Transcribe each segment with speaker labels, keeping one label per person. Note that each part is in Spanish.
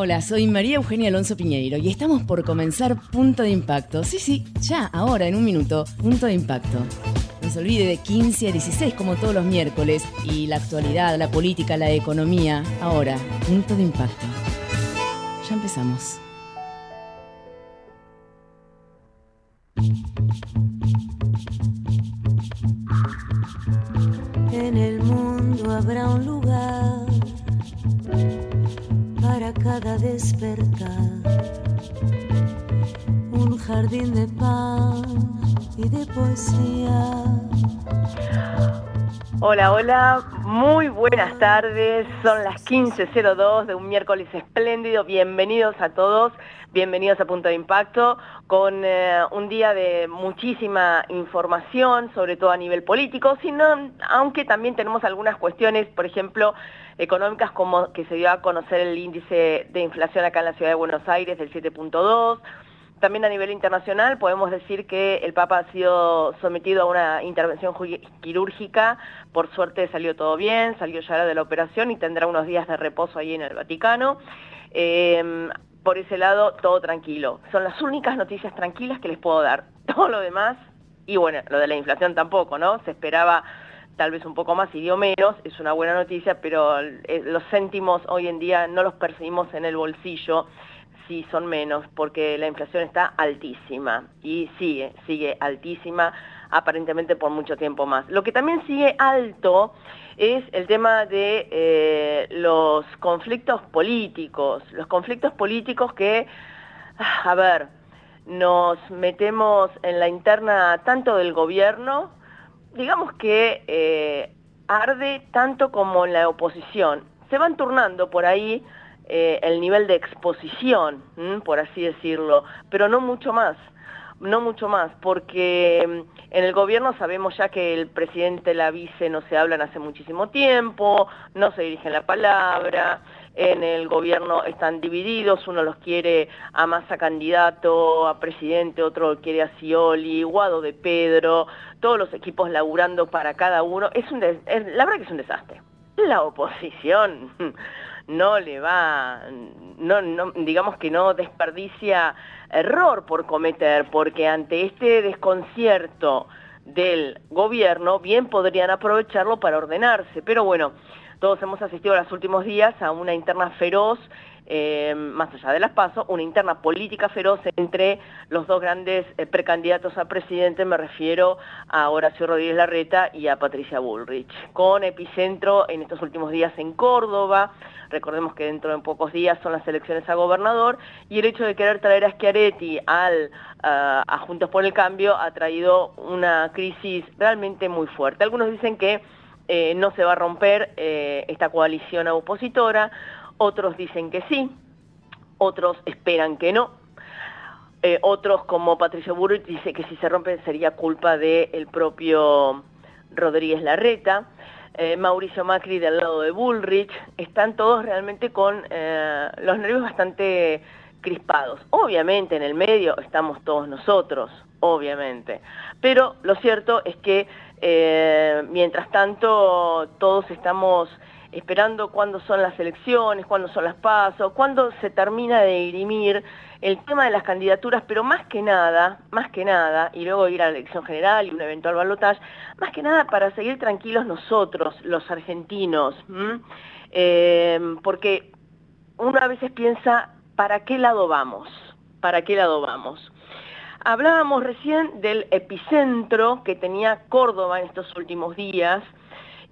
Speaker 1: Hola, soy María Eugenia Alonso Piñeiro y estamos por comenzar Punto de Impacto. Sí, sí, ya, ahora, en un minuto, Punto de Impacto. No se olvide de 15 a 16 como todos los miércoles y la actualidad, la política, la economía. Ahora, Punto de Impacto. Ya empezamos.
Speaker 2: En el mundo habrá un lugar cada despertar, un jardín de pan y de poesía.
Speaker 3: Hola, hola, muy buenas tardes. Son las 15.02 de un miércoles espléndido. Bienvenidos a todos, bienvenidos a Punto de Impacto, con eh, un día de muchísima información, sobre todo a nivel político, sino, aunque también tenemos algunas cuestiones, por ejemplo, económicas, como que se dio a conocer el índice de inflación acá en la ciudad de Buenos Aires del 7.2 también a nivel internacional podemos decir que el Papa ha sido sometido a una intervención quirúrgica, por suerte salió todo bien, salió ya de la operación y tendrá unos días de reposo ahí en el Vaticano. Em, por ese lado, todo tranquilo. Son las únicas noticias tranquilas que les puedo dar. Todo lo demás, y bueno, lo de la inflación tampoco, ¿no? Se esperaba tal vez un poco más y dio menos, es una buena noticia, pero eh, los céntimos hoy en día no los percibimos en el bolsillo sí son menos porque la inflación está altísima y sigue, sigue altísima aparentemente por mucho tiempo más. Lo que también sigue alto es el tema de eh, los conflictos políticos, los conflictos políticos que, a ver, nos metemos en la interna tanto del gobierno, digamos que eh, arde tanto como en la oposición. Se van turnando por ahí eh, el nivel de exposición, por así decirlo, pero no mucho más, no mucho más, porque mm, en el gobierno sabemos ya que el presidente, la vice no se hablan hace muchísimo tiempo, no se dirigen la palabra, en el gobierno están divididos, uno los quiere a Massa candidato, a presidente, otro quiere a Scioli, Guado de Pedro, todos los equipos laburando para cada uno, es la verdad que es un desastre. La oposición no le va, no, digamos que no desperdicia error por cometer, porque ante este desconcierto del gobierno, bien podrían aprovecharlo para ordenarse. Pero bueno, todos hemos asistido los últimos días a una interna feroz eh, más allá de las pasos, una interna política feroz entre los dos grandes eh, precandidatos a presidente, me refiero a Horacio Rodríguez Larreta y a Patricia Bullrich, con epicentro en estos últimos días en Córdoba, recordemos que dentro de pocos días son las elecciones a gobernador, y el hecho de querer traer a Schiaretti al, a Juntos por el Cambio ha traído una crisis realmente muy fuerte. Algunos dicen que eh, no se va a romper esta coalición opositora, otros dicen que sí, otros esperan que no, eh, otros como Patricio Burrich dice que si se rompe sería culpa del propio Rodríguez Larreta, eh, Mauricio Macri del lado de Bullrich, están todos realmente con eh, los nervios bastante crispados. Obviamente en el medio estamos todos nosotros, obviamente, pero lo cierto es que mientras tanto todos estamos esperando cuándo son las elecciones, cuándo son las pasos, cuándo se termina de dirimir el tema de las candidaturas, pero más que nada, más que nada, y luego ir a la elección general y un eventual balotaje, más que nada para seguir tranquilos nosotros, los argentinos, eh, porque uno a veces piensa, ¿para qué lado vamos? ¿Para qué lado vamos? Hablábamos recién del epicentro que tenía Córdoba en estos últimos días,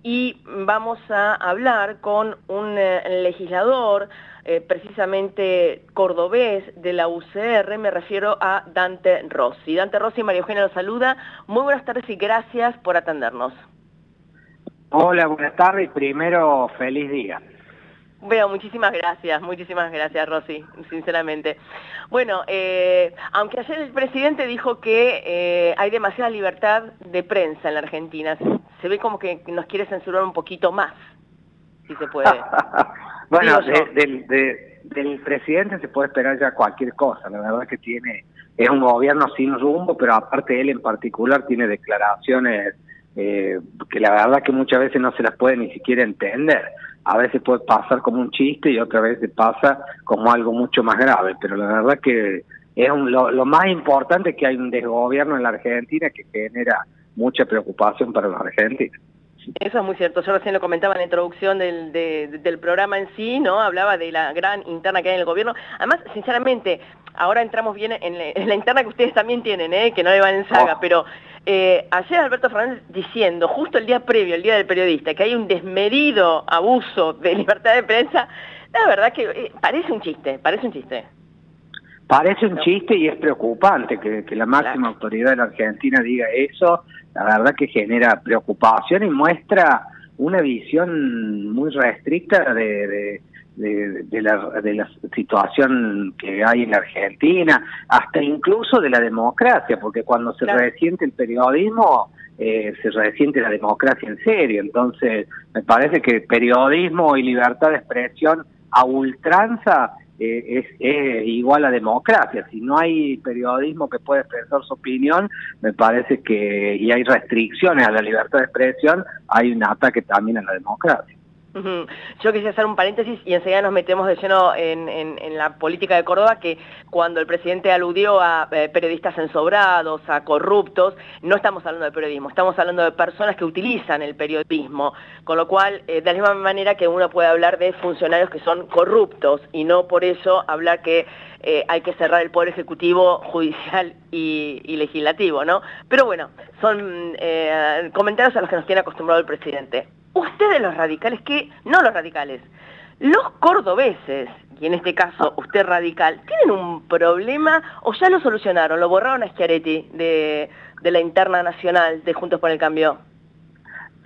Speaker 3: y vamos a hablar con un eh, legislador, eh, precisamente cordobés de la UCR, me refiero a Dante Rossi. Dante Rossi, María Eugenia los saluda. Muy buenas tardes y gracias por atendernos.
Speaker 4: Hola, buenas tardes. Primero, feliz día.
Speaker 3: Bueno, muchísimas gracias, muchísimas gracias Rosy, sinceramente. Bueno, eh, aunque ayer el presidente dijo que eh, hay demasiada libertad de prensa en la Argentina, se ve como que nos quiere censurar un poquito más, si se puede.
Speaker 4: bueno, del presidente se puede esperar ya cualquier cosa, la verdad que tiene, es un gobierno sin rumbo, pero aparte él en particular tiene declaraciones eh, que la verdad que muchas veces no se las puede ni siquiera entender a veces puede pasar como un chiste y otra vez pasa como algo mucho más grave, pero la verdad que es lo, lo más importante es que hay un desgobierno en la Argentina que genera mucha preocupación para los argentinos.
Speaker 3: Eso es muy cierto. Yo recién lo comentaba en la introducción del, del programa en sí, ¿no? Hablaba de la gran interna que hay en el gobierno. Además, sinceramente, ahora entramos bien en la, interna que ustedes también tienen, ¿eh? Que no le van en saga, oh. pero eh, ayer Alberto Fernández diciendo, justo el día previo, el día del periodista, que hay un desmedido abuso de libertad de prensa, la verdad que eh, parece un chiste, parece un chiste.
Speaker 4: Parece un chiste y es preocupante que, la máxima autoridad de la Argentina diga eso. La verdad que genera preocupación y muestra una visión muy restricta de, de, la, de la situación que hay en la Argentina, hasta incluso de la democracia, porque cuando se resiente el periodismo, eh, se resiente la democracia en serio. Entonces, me parece que periodismo y libertad de expresión a ultranza eh, es, igual a democracia. Si no hay periodismo que pueda expresar su opinión, me parece que, y hay restricciones a la libertad de expresión, hay un ataque también a la democracia.
Speaker 3: Yo quisiera hacer un paréntesis y enseguida nos metemos de lleno en, la política de Córdoba, que cuando el presidente aludió a eh, periodistas ensobrados, a corruptos, no estamos hablando de periodismo, estamos hablando de personas que utilizan el periodismo, con lo cual, eh, de la misma manera que uno puede hablar de funcionarios que son corruptos y no por eso hablar que eh, hay que cerrar el poder ejecutivo, judicial y, legislativo, ¿no? Pero bueno, son comentarios a los que nos tiene acostumbrado el presidente ustedes los radicales, que no los radicales, los cordobeses, y en este caso usted radical, ¿tienen un problema o ya lo solucionaron? ¿Lo borraron a Schiaretti de, la interna nacional de Juntos por el Cambio?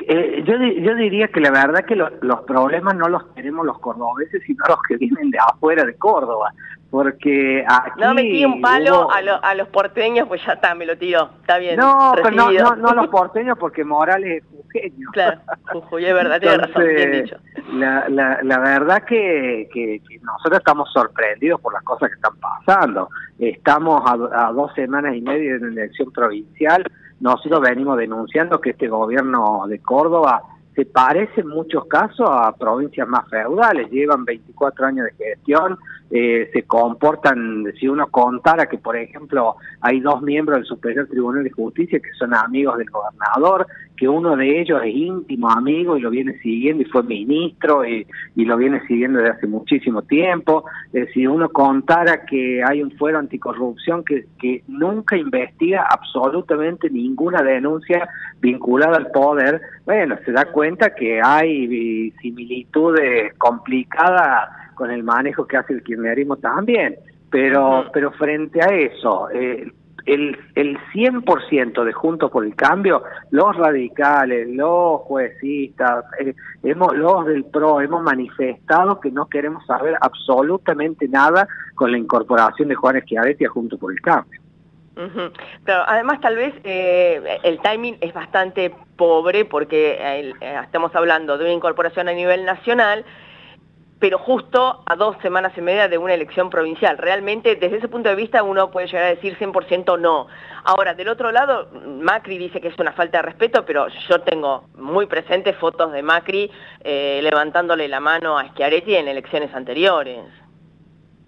Speaker 4: Eh, yo, yo diría que la verdad que los problemas no los tenemos los cordobeses, sino los que vienen de afuera de Córdoba porque aquí
Speaker 3: no metí un palo a, los porteños pues ya está me lo tiro está bien
Speaker 4: no pero no, no, no los porteños porque Morales es jujeño.
Speaker 3: Claro Jujuy es verdad tiene razón bien dicho.
Speaker 4: la, la, la verdad que, que, nosotros estamos sorprendidos por las cosas que están pasando. Estamos a, a dos semanas y media de la elección provincial. Nosotros venimos denunciando que este gobierno de Córdoba se parece en muchos casos a provincias más feudales, llevan 24 años de gestión, eh, se comportan, si uno contara que, por ejemplo, hay dos miembros del Superior Tribunal de Justicia que son amigos del gobernador, que uno de ellos es íntimo amigo y lo viene siguiendo y fue ministro y, lo viene siguiendo desde hace muchísimo tiempo, eh, si uno contara que hay un fuero anticorrupción que, que nunca investiga absolutamente ninguna denuncia vinculada al poder, bueno, se da cuenta que hay similitudes complicadas con el manejo que hace el kirchnerismo también. Pero, pero frente a eso, eh, el, el 100% de Juntos por el Cambio, los radicales, los juecistas, eh, hemos, los del PRO, hemos manifestado que no queremos saber absolutamente nada con la incorporación de Juan Schiaretti a Juntos por el Cambio.
Speaker 3: Claro, además tal vez eh, el timing es bastante pobre porque estamos hablando de una incorporación a nivel nacional pero justo a dos semanas y media de una elección provincial. Realmente, desde ese punto de vista, uno puede llegar a decir 100% no. Ahora, del otro lado, Macri dice que es una falta de respeto, pero yo tengo muy presentes fotos de Macri eh, levantándole la mano a Schiaretti en elecciones anteriores.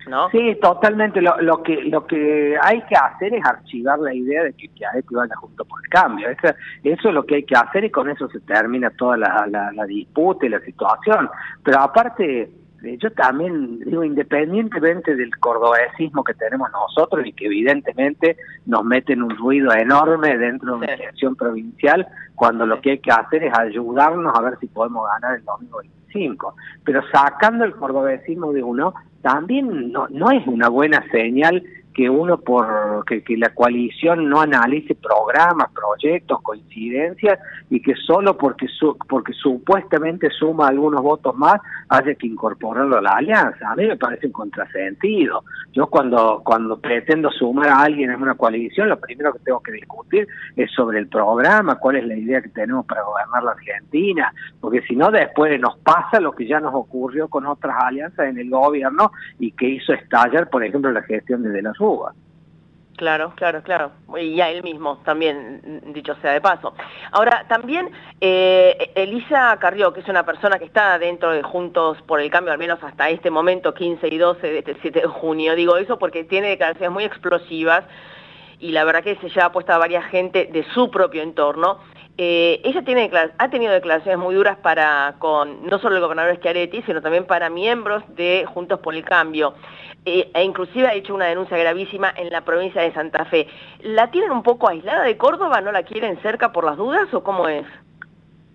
Speaker 3: ¿No?
Speaker 4: Sí, totalmente. Lo, que lo que hay que hacer es archivar la idea de que Schiaretti vaya junto por el cambio. Eso, eso, es lo que hay que hacer y con eso se termina toda la, la disputa y la situación. Pero aparte, yo también digo, independientemente del cordobesismo que tenemos nosotros y que evidentemente nos meten un ruido enorme dentro de una elección provincial, cuando lo que hay que hacer es ayudarnos a ver si podemos ganar el domingo 25. Pero sacando el cordobesismo de uno, también no, no es una buena señal que uno por que, la coalición no analice programas, proyectos, coincidencias y que solo porque su, porque supuestamente suma algunos votos más haya que incorporarlo a la alianza. A mí me parece un contrasentido. Yo cuando cuando pretendo sumar a alguien en una coalición, lo primero que tengo que discutir es sobre el programa, cuál es la idea que tenemos para gobernar la Argentina, porque si no después nos pasa lo que ya nos ocurrió con otras alianzas en el gobierno y que hizo estallar, por ejemplo, la gestión de De la
Speaker 3: Claro, claro, claro. Y a él mismo también, dicho sea de paso. Ahora, también eh, Elisa Carrió, que es una persona que está dentro de Juntos por el Cambio, al menos hasta este momento, 15 y 12 de este 7 de junio, digo eso porque tiene declaraciones muy explosivas y la verdad que se lleva puesta a varias gente de su propio entorno. Eh, ella tiene, ha tenido declaraciones muy duras para con no solo el gobernador Schiaretti, sino también para miembros de Juntos por el Cambio. Eh, e inclusive ha hecho una denuncia gravísima en la provincia de Santa Fe. ¿La tienen un poco aislada de Córdoba? ¿No la quieren cerca por las dudas o cómo es?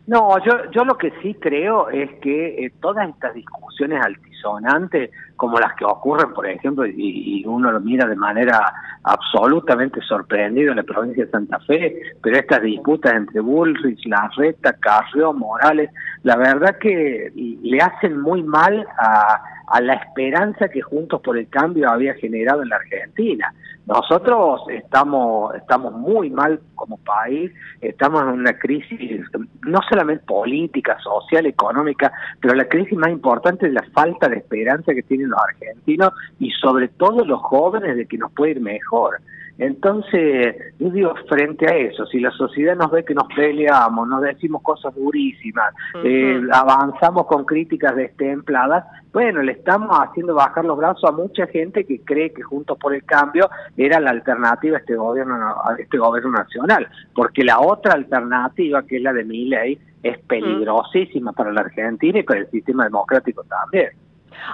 Speaker 4: No, yo, yo lo que sí creo es que eh, todas estas discusiones altisonantes, como las que ocurren, por ejemplo, y, uno lo mira de manera absolutamente sorprendido en la provincia de Santa Fe, pero estas disputas entre Bullrich, Larreta, Carrió, Morales, la verdad que le hacen muy mal a a la esperanza que Juntos por el Cambio había generado en la Argentina. Nosotros estamos, estamos muy mal como país, estamos en una crisis no solamente política, social, económica, pero la crisis más importante es la falta de esperanza que tienen los argentinos y sobre todo los jóvenes de que nos puede ir mejor. Entonces, yo digo, frente a eso, si la sociedad nos ve que nos peleamos, nos decimos cosas durísimas, eh, avanzamos con críticas destempladas, bueno, le estamos haciendo bajar los brazos a mucha gente que cree que Juntos por el Cambio era la alternativa a este gobierno, a este gobierno nacional, porque la otra alternativa, que es la de mi ley, es peligrosísima para la Argentina y para el sistema democrático también.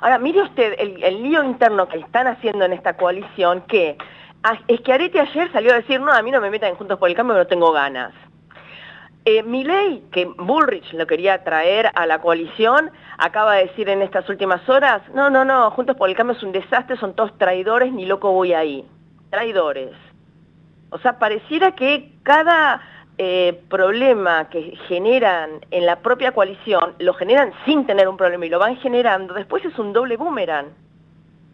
Speaker 3: Ahora, mire usted el, el lío interno que están haciendo en esta coalición, que Ah, es que Arete ayer salió a decir, no, a mí no me metan en Juntos por el Cambio, no tengo ganas. Eh, ley, que Bullrich lo quería traer a la coalición, acaba de decir en estas últimas horas, no, no, no, Juntos por el Cambio es un desastre, son todos traidores, ni loco voy ahí. Traidores. O sea, pareciera que cada eh, problema que generan en la propia coalición, lo generan sin tener un problema y lo van generando, después es un doble boomerang.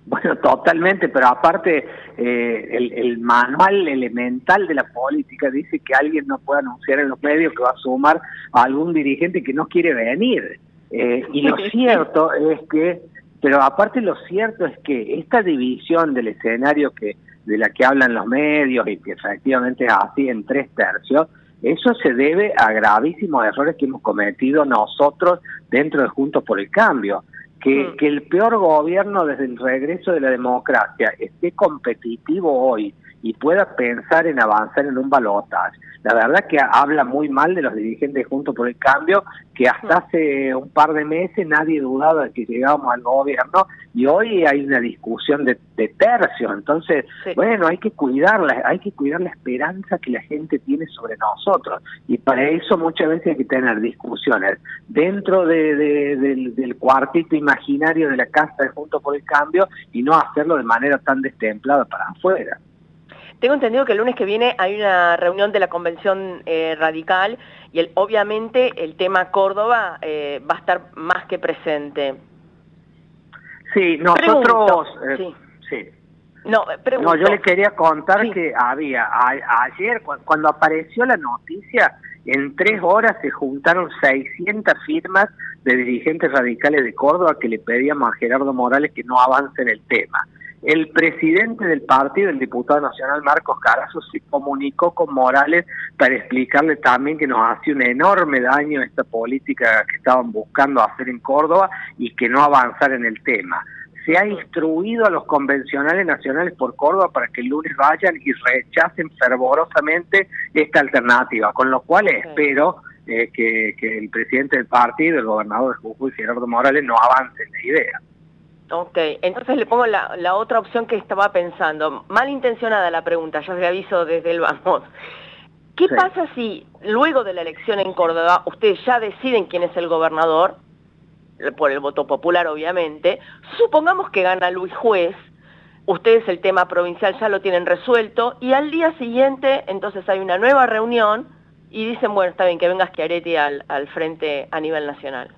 Speaker 4: Bueno, totalmente, pero aparte eh, el, manual elemental de la política dice que alguien no puede anunciar en los medios que va a sumar a algún dirigente que no quiere venir. Eh, y lo cierto es que, pero aparte lo cierto es que esta división del escenario que de la que hablan los medios y que efectivamente es así en tres tercios, eso se debe a gravísimos errores que hemos cometido nosotros dentro de Juntos por el Cambio. Mm. que, el peor gobierno desde el regreso de la democracia esté competitivo hoy y pueda pensar en avanzar en un balotaje. La verdad que habla muy mal de los dirigentes Juntos por el Cambio, que hasta mm. hace un par de meses nadie dudaba de que llegábamos al gobierno y hoy hay una discusión de, tercio. Entonces, bueno, hay que cuidarla, hay que cuidar la esperanza que la gente tiene sobre nosotros y para eso muchas veces hay que tener discusiones dentro del, del cuartito imaginario de la casa de Juntos por el Cambio y no hacerlo de manera tan destemplada para afuera.
Speaker 3: Tengo entendido que el lunes que viene hay una reunión de la Convención eh, Radical y el, obviamente el tema Córdoba eh, va a estar más que presente.
Speaker 4: Sí, nosotros... Eh, sí.
Speaker 3: No,
Speaker 4: no, yo le quería contar que había, ayer cuando apareció la noticia, en tres horas se juntaron 600 firmas de dirigentes radicales de Córdoba que le pedíamos a Gerardo Morales que no avance en el tema. El presidente del partido, el diputado nacional Marcos Carazo, se comunicó con Morales para explicarle también que nos hace un enorme daño esta política que estaban buscando hacer en Córdoba y que no avanzar en el tema. Se ha instruido a los convencionales nacionales por Córdoba para que el lunes vayan y rechacen fervorosamente esta alternativa, con lo cual espero eh, que, el presidente del partido, el gobernador de Jujuy, Gerardo Morales, no avance en la idea.
Speaker 3: Ok, entonces le pongo la, otra opción que estaba pensando. Malintencionada la pregunta, ya le aviso desde el vamos. ¿Qué pasa si luego de la elección en Córdoba ustedes ya deciden quién es el gobernador, por el voto popular obviamente, supongamos que gana Luis Juez, ustedes el tema provincial ya lo tienen resuelto y al día siguiente entonces hay una nueva reunión y dicen, bueno, está bien que venga Schiaretti al, al frente a nivel nacional.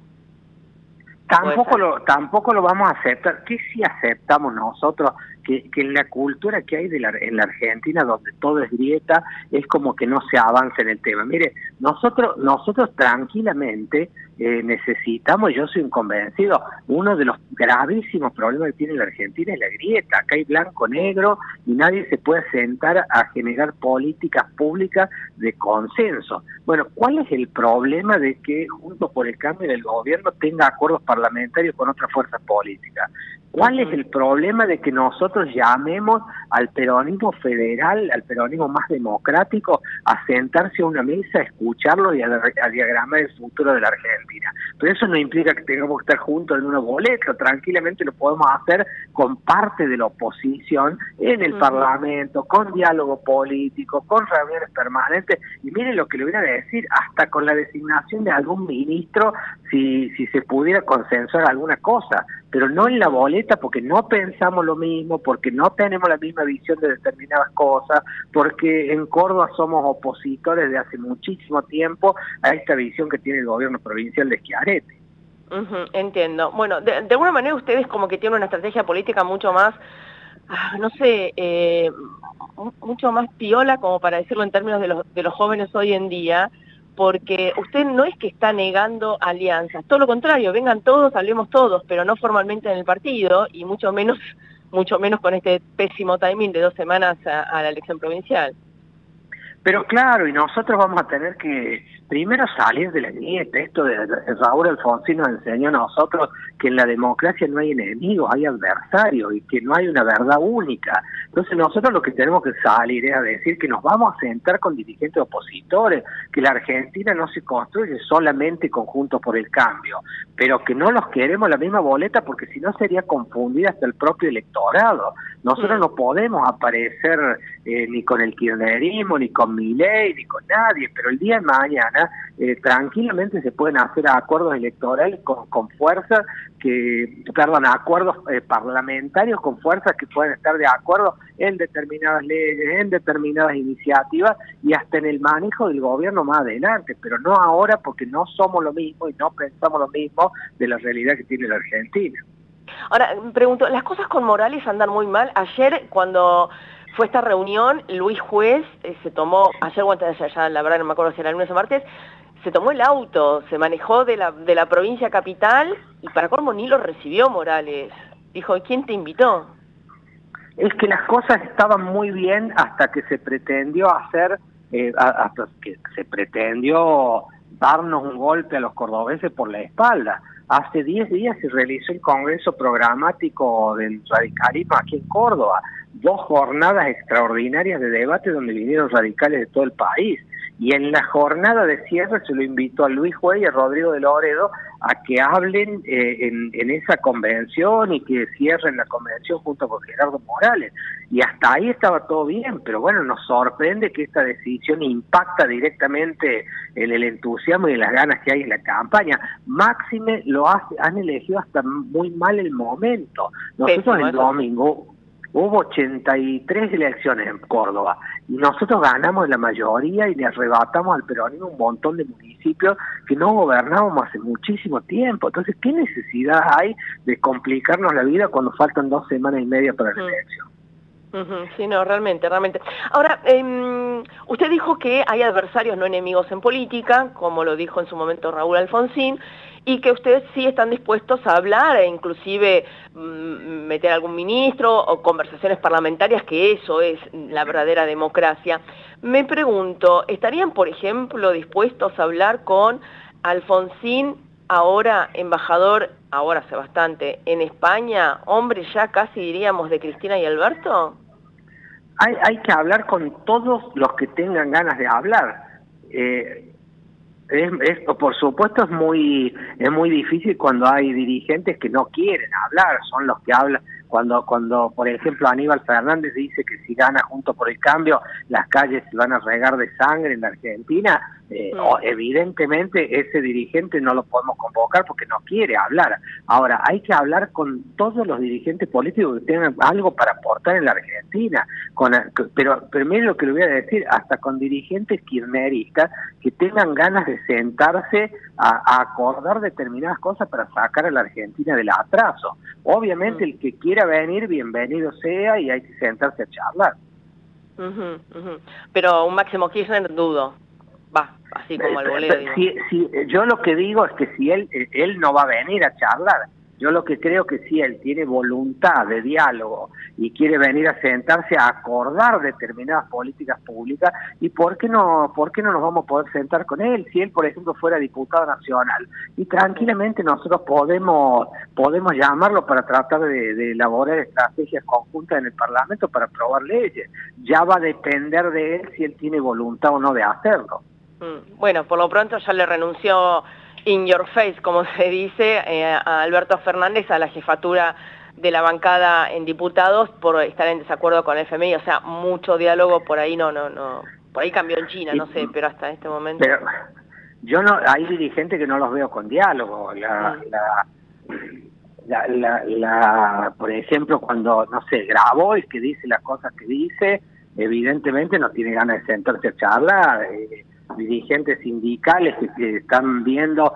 Speaker 4: Tampoco lo, tampoco lo vamos a aceptar. ¿Qué si aceptamos nosotros que, en la cultura que hay de la, en la Argentina, donde todo es grieta, es como que no se avanza en el tema. Mire, nosotros, nosotros tranquilamente eh, necesitamos, yo soy un convencido, uno de los gravísimos problemas que tiene la Argentina es la grieta. Acá hay blanco-negro y nadie se puede sentar a generar políticas públicas de consenso. Bueno, ¿cuál es el problema de que junto por el cambio del gobierno tenga acuerdos parlamentarios con otras fuerzas políticas? ¿Cuál es el problema de que nosotros llamemos al peronismo federal, al peronismo más democrático, a sentarse a una mesa, a escucharlo y a, diagramar el futuro de la Argentina? Pero eso no implica que tengamos que estar juntos en una boleta, tranquilamente lo podemos hacer con parte de la oposición en el Parlamento, con diálogo político, con reuniones permanentes, y miren lo que le voy a decir, hasta con la designación de algún ministro, si, si se pudiera consensuar alguna cosa pero no en la boleta porque no pensamos lo mismo, porque no tenemos la misma visión de determinadas cosas, porque en Córdoba somos opositores de hace muchísimo tiempo a esta visión que tiene el gobierno provincial de Schiaretti.
Speaker 3: entiendo. Bueno, de, alguna manera ustedes como que tienen una estrategia política mucho más, ah, no sé, eh, mucho más piola, como para decirlo en términos de los, de los jóvenes hoy en día, porque usted no es que está negando alianzas, todo lo contrario, vengan todos, hablemos todos, pero no formalmente en el partido y mucho menos, mucho menos con este pésimo timing de dos semanas a, la elección provincial.
Speaker 4: Pero claro, y nosotros vamos a tener que primero salir de la nieta. Esto de Raúl Alfonsín nos enseñó a nosotros que en la democracia no hay enemigos, hay adversarios y que no hay una verdad única. Entonces nosotros lo que tenemos que salir es a decir que nos vamos a sentar con dirigentes opositores, que la Argentina no se construye solamente conjuntos por el cambio, pero que no los queremos la misma boleta porque si no sería confundida hasta el propio electorado. Nosotros mm. no podemos aparecer eh, ni con el kirchnerismo, ni con Milei, ni con nadie, pero el día de mañana eh, tranquilamente se pueden hacer acuerdos electorales con, con fuerza que, perdón, acuerdos eh, parlamentarios con fuerzas que pueden estar de acuerdo en determinadas leyes, en determinadas iniciativas y hasta en el manejo del gobierno más adelante, pero no ahora porque no somos lo mismo y no pensamos lo mismo de la realidad que tiene la Argentina.
Speaker 3: Ahora, pregunto, las cosas con Morales andan muy mal. Ayer, cuando fue esta reunión, Luis Juez eh, se tomó, ayer o antes de ayer, ya la verdad no me acuerdo si era lunes o martes, se tomó el auto, se manejó de la, de la provincia capital y para colmo ni lo recibió Morales. Dijo, ¿quién te invitó?
Speaker 4: Es que las cosas estaban muy bien hasta que se pretendió hacer, eh, hasta que se pretendió darnos un golpe a los cordobeses por la espalda. Hace 10 días se realizó el Congreso Programático del Radicalismo aquí en Córdoba, dos jornadas extraordinarias de debate donde vinieron radicales de todo el país. Y en la jornada de cierre se lo invitó a Luis Juez y a Rodrigo de Loredo a que hablen eh, en, esa convención y que cierren la convención junto con Gerardo Morales. Y hasta ahí estaba todo bien, pero bueno, nos sorprende que esta decisión impacta directamente en el entusiasmo y en las ganas que hay en la campaña. Máxime lo hace, han elegido hasta muy mal el momento. Nosotros el domingo hubo 83 elecciones en Córdoba y nosotros ganamos la mayoría y le arrebatamos al peronismo un montón de municipios que no gobernábamos hace muchísimo tiempo. Entonces, ¿qué necesidad hay de complicarnos la vida cuando faltan dos semanas y media para la elección?
Speaker 3: Sí, no, realmente, realmente. Ahora, eh, usted dijo que hay adversarios no enemigos en política, como lo dijo en su momento Raúl Alfonsín, y que ustedes sí están dispuestos a hablar e inclusive mm, meter algún ministro o conversaciones parlamentarias, que eso es la verdadera democracia. Me pregunto, ¿estarían, por ejemplo, dispuestos a hablar con Alfonsín, ahora embajador, ahora hace bastante, en España, hombre ya casi diríamos de Cristina y Alberto?
Speaker 4: Hay, hay que hablar con todos los que tengan ganas de hablar. Eh, por supuesto es muy es muy difícil cuando hay dirigentes que no quieren hablar, son los que hablan cuando cuando por ejemplo Aníbal Fernández dice que si gana junto por el cambio las calles se van a regar de sangre en la Argentina, eh, evidentemente ese dirigente no lo podemos convocar porque no quiere hablar. Ahora, hay que hablar con todos los dirigentes políticos que tengan algo para aportar en la Argentina. Con, pero primero lo que le voy a decir, hasta con dirigentes kirchneristas que tengan ganas de sentarse a, acordar determinadas cosas para sacar a la Argentina del atraso. Obviamente mm. el que quiera quiera venir, bienvenido sea y hay que sentarse a charlar.
Speaker 3: Pero un Máximo Kirchner dudo, va, así como el bolero.
Speaker 4: Si, si, yo lo que digo es que si él, él no va a venir a charlar, yo lo que creo que si él tiene voluntad de diálogo y quiere venir a sentarse a acordar determinadas políticas públicas, ¿y por qué no, por qué no nos vamos a poder sentar con él? Si él, por ejemplo, fuera diputado nacional y tranquilamente nosotros podemos, podemos llamarlo para tratar de, elaborar estrategias conjuntas en el Parlamento para aprobar leyes. Ya va a depender de él si él tiene voluntad o no de hacerlo.
Speaker 3: Mm, bueno, por lo pronto ya le renunció in your face, como se dice, eh, a Alberto Fernández a la jefatura de la bancada en diputados por estar en desacuerdo con el FMI, o sea, mucho diálogo por ahí no, no, no, por ahí cambió en China, no sé, pero hasta este momento.
Speaker 4: Pero yo no, hay dirigentes que no los veo con diálogo, la, mm. la, la, la, por ejemplo, cuando, no sé, grabó y que dice las cosas que dice, evidentemente no tiene ganas de sentarse a charlar, eh, dirigentes sindicales que, están viendo,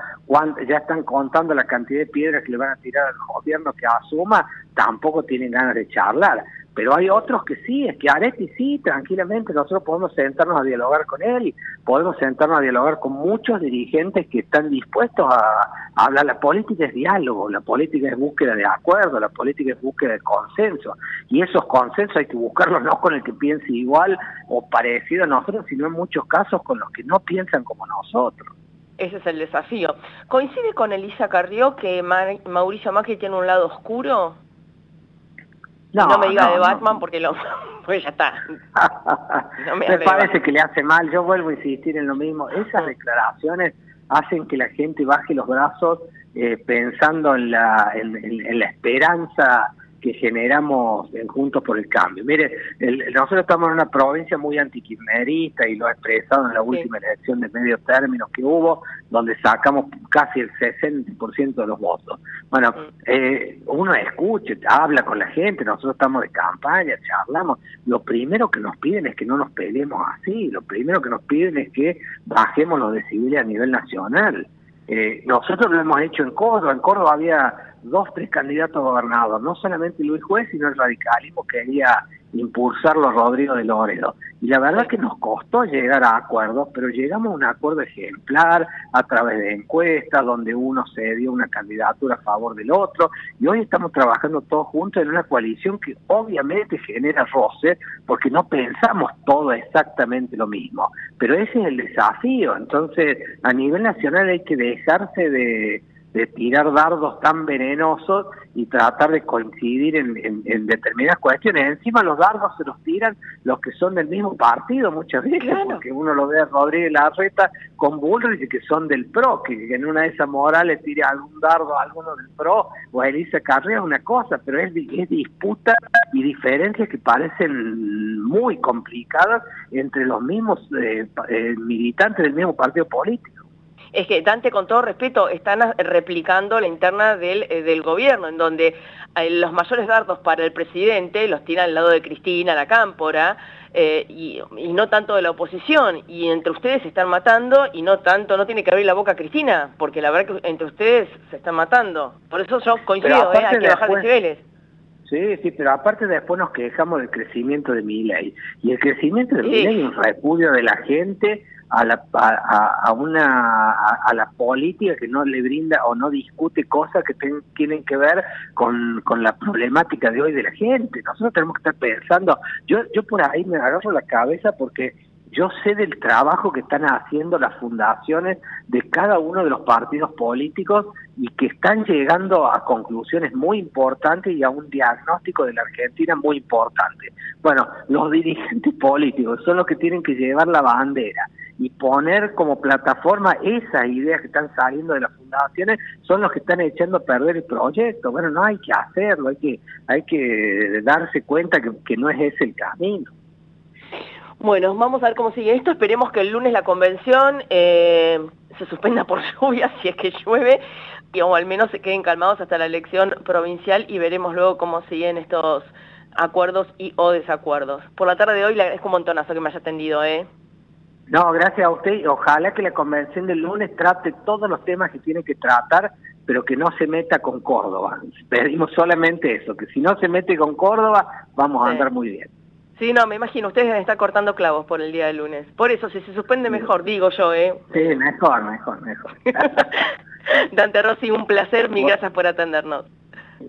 Speaker 4: ya están contando la cantidad de piedras que le van a tirar al gobierno que asuma, tampoco tienen ganas de charlar. Pero hay otros que sí, es que Areti sí, tranquilamente, nosotros podemos sentarnos a dialogar con él y podemos sentarnos a dialogar con muchos dirigentes que están dispuestos a, hablar. La política es diálogo, la política es búsqueda de acuerdo, la política es búsqueda de consenso. Y esos consensos hay que buscarlos no con el que piense igual o parecido a nosotros, sino en muchos casos con los que no piensan como nosotros.
Speaker 3: Ese es el desafío. ¿Coincide con Elisa Carrió que Mauricio Macri tiene un lado oscuro? No, me diga de Batman porque lo pues ya está.
Speaker 4: me, parece que le hace mal. Yo vuelvo a insistir en lo mismo. Esas declaraciones hacen que la gente baje los brazos eh, pensando en la, en la esperanza que generamos en Juntos por el Cambio. Mire, nosotros estamos en una provincia muy antikirchnerista y lo he expresado en la última elección de medio término que hubo, donde sacamos casi el 60% de los votos. Bueno, eh, uno escucha, habla con la gente, nosotros estamos de campaña, charlamos. Lo primero que nos piden es que no nos peleemos así, lo primero que nos piden es que bajemos los decibeles a nivel nacional. Eh, nosotros lo hemos hecho en Córdoba, en Córdoba había dos, tres candidatos a no solamente Luis Juez, sino el radicalismo quería impulsarlo Rodrigo de Loredo. Y la verdad que nos costó llegar a acuerdos, pero llegamos a un acuerdo ejemplar a través de encuestas, donde uno se dio una candidatura a favor del otro, y hoy estamos trabajando todos juntos en una coalición que obviamente genera roce, porque no pensamos todo exactamente lo mismo. Pero ese es el desafío, entonces a nivel nacional hay que dejarse de de tirar dardos tan venenosos y tratar de coincidir en, determinadas cuestiones. Encima los dardos se los tiran los que son del mismo partido muchas veces, porque uno lo ve a Rodríguez Larreta con Bullrich que son del PRO, que, en una de esas morales tire algún dardo a alguno del PRO o a Elisa Carrera, una cosa, pero es, es disputa y diferencias que parecen muy complicadas entre los mismos eh, eh, militantes del mismo partido político
Speaker 3: es que Dante, con todo respeto, están replicando la interna del, eh, del gobierno, en donde eh, los mayores dardos para el presidente los tiran al lado de Cristina, la cámpora, eh, y, no tanto de la oposición. Y entre ustedes se están matando y no tanto, no tiene que abrir la boca Cristina, porque la verdad que entre ustedes se están matando. Por eso yo coincido, hay que bajar decibeles.
Speaker 4: Sí, sí, pero aparte después nos quejamos del crecimiento de mi ley. Y el crecimiento de mi ley es un repudio de la gente a la, a, una, a, la política que no le brinda o no discute cosas que tienen que ver con, con la problemática de hoy de la gente. Nosotros tenemos que estar pensando, yo, yo por ahí me agarro la cabeza porque yo sé del trabajo que están haciendo las fundaciones de cada uno de los partidos políticos y que están llegando a conclusiones muy importantes y a un diagnóstico de la Argentina muy importante. Bueno, los dirigentes políticos son los que tienen que llevar la bandera y poner como plataforma esas ideas que están saliendo de las fundaciones son los que están echando a perder el proyecto. Bueno, no hay que hacerlo, hay que, hay que darse cuenta que, que no es ese el camino.
Speaker 3: Bueno, vamos a ver cómo sigue esto. Esperemos que el lunes la convención eh, se suspenda por lluvia, si es que llueve, y, o al menos se queden calmados hasta la elección provincial y veremos luego cómo siguen estos acuerdos y o desacuerdos. Por la tarde de hoy le agradezco un montonazo que me haya atendido, ¿eh?
Speaker 4: No, gracias a usted. Ojalá que la convención del lunes trate todos los temas que tiene que tratar pero que no se meta con Córdoba. Pedimos solamente eso, que si no se mete con Córdoba, vamos a andar muy bien.
Speaker 3: Sí, no, me imagino, ustedes estar cortando clavos por el día de lunes. Por eso, si se suspende mejor, digo yo, ¿eh?
Speaker 4: Sí, mejor, mejor, mejor.
Speaker 3: Dante Rossi, un placer, mil gracias por atendernos.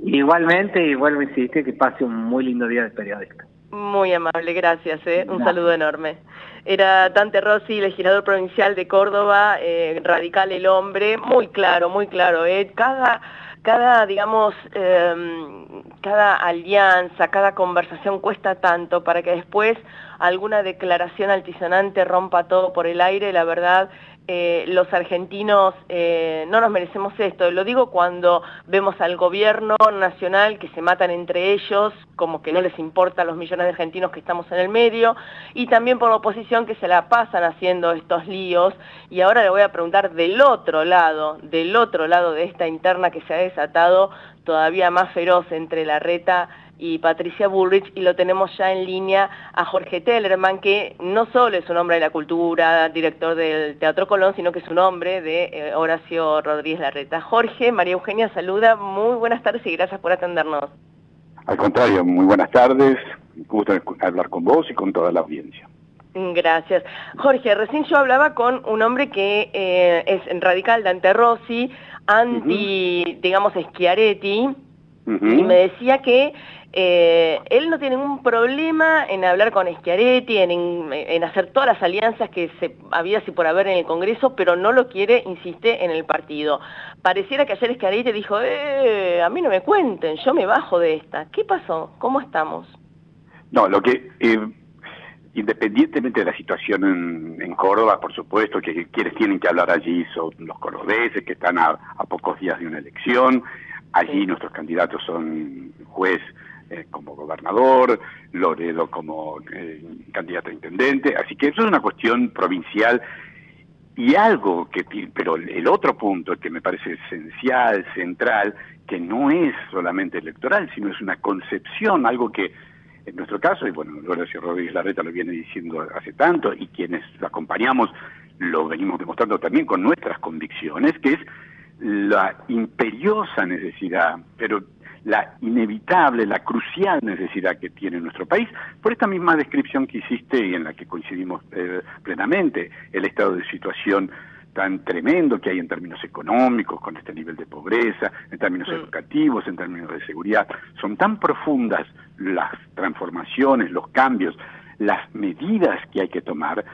Speaker 4: Igualmente, vuelvo a insistir, que pase un muy lindo día de periodista.
Speaker 3: Muy amable, gracias, ¿eh? un saludo enorme. Era Dante Rossi, legislador provincial de Córdoba, eh, radical el hombre, muy claro, muy claro. ¿eh? Cada, cada, digamos, em, cada alianza, cada conversación cuesta tanto para que después alguna declaración altisonante rompa todo por el aire, la verdad eh, los argentinos eh, no nos merecemos esto. Lo digo cuando vemos al gobierno nacional que se matan entre ellos, como que no les importa a los millones de argentinos que estamos en el medio, y también por la oposición que se la pasan haciendo estos líos. Y ahora le voy a preguntar del otro lado, del otro lado de esta interna que se ha desatado todavía más feroz entre la reta y Patricia Bullrich y lo tenemos ya en línea a Jorge Tellerman, que no solo es un hombre de la cultura, director del Teatro Colón, sino que es un hombre de eh, Horacio Rodríguez Larreta. Jorge, María Eugenia saluda, muy buenas tardes y gracias por atendernos.
Speaker 5: Al contrario, muy buenas tardes, gusto hablar con vos y con toda la audiencia.
Speaker 3: Gracias. Jorge, recién yo hablaba con un hombre que eh, es radical Dante Rossi, anti, digamos, Schiaretti, y me decía que eh, él no tiene ningún problema en hablar con Schiaretti, en, hacer todas las alianzas que se había así por haber en el Congreso, pero no lo quiere, insiste, en el partido. Pareciera que ayer Schiaretti dijo, eh, a mí no me cuenten, yo me bajo de esta. ¿Qué pasó? ¿Cómo estamos?
Speaker 5: No, lo que... Eh, independientemente de la situación en, Córdoba, por supuesto que quienes tienen que hablar allí son los cordobeses que están a, pocos días de una elección. Allí nuestros candidatos son juez eh, como gobernador, Loredo como eh, candidato a intendente, así que eso es una cuestión provincial y algo que, pero el otro punto que me parece esencial, central, que no es solamente electoral, sino es una concepción, algo que en nuestro caso, y bueno, Lorenzo Rodríguez Larreta lo viene diciendo hace tanto, y quienes lo acompañamos lo venimos demostrando también con nuestras convicciones, que es la imperiosa necesidad, pero la inevitable, la crucial necesidad que tiene nuestro país, por esta misma descripción que hiciste y en la que coincidimos eh, plenamente, el estado de situación tan tremendo que hay en términos económicos, con este nivel de pobreza, en términos educativos, en términos de seguridad, son tan profundas las transformaciones, los cambios, las medidas que hay que tomar,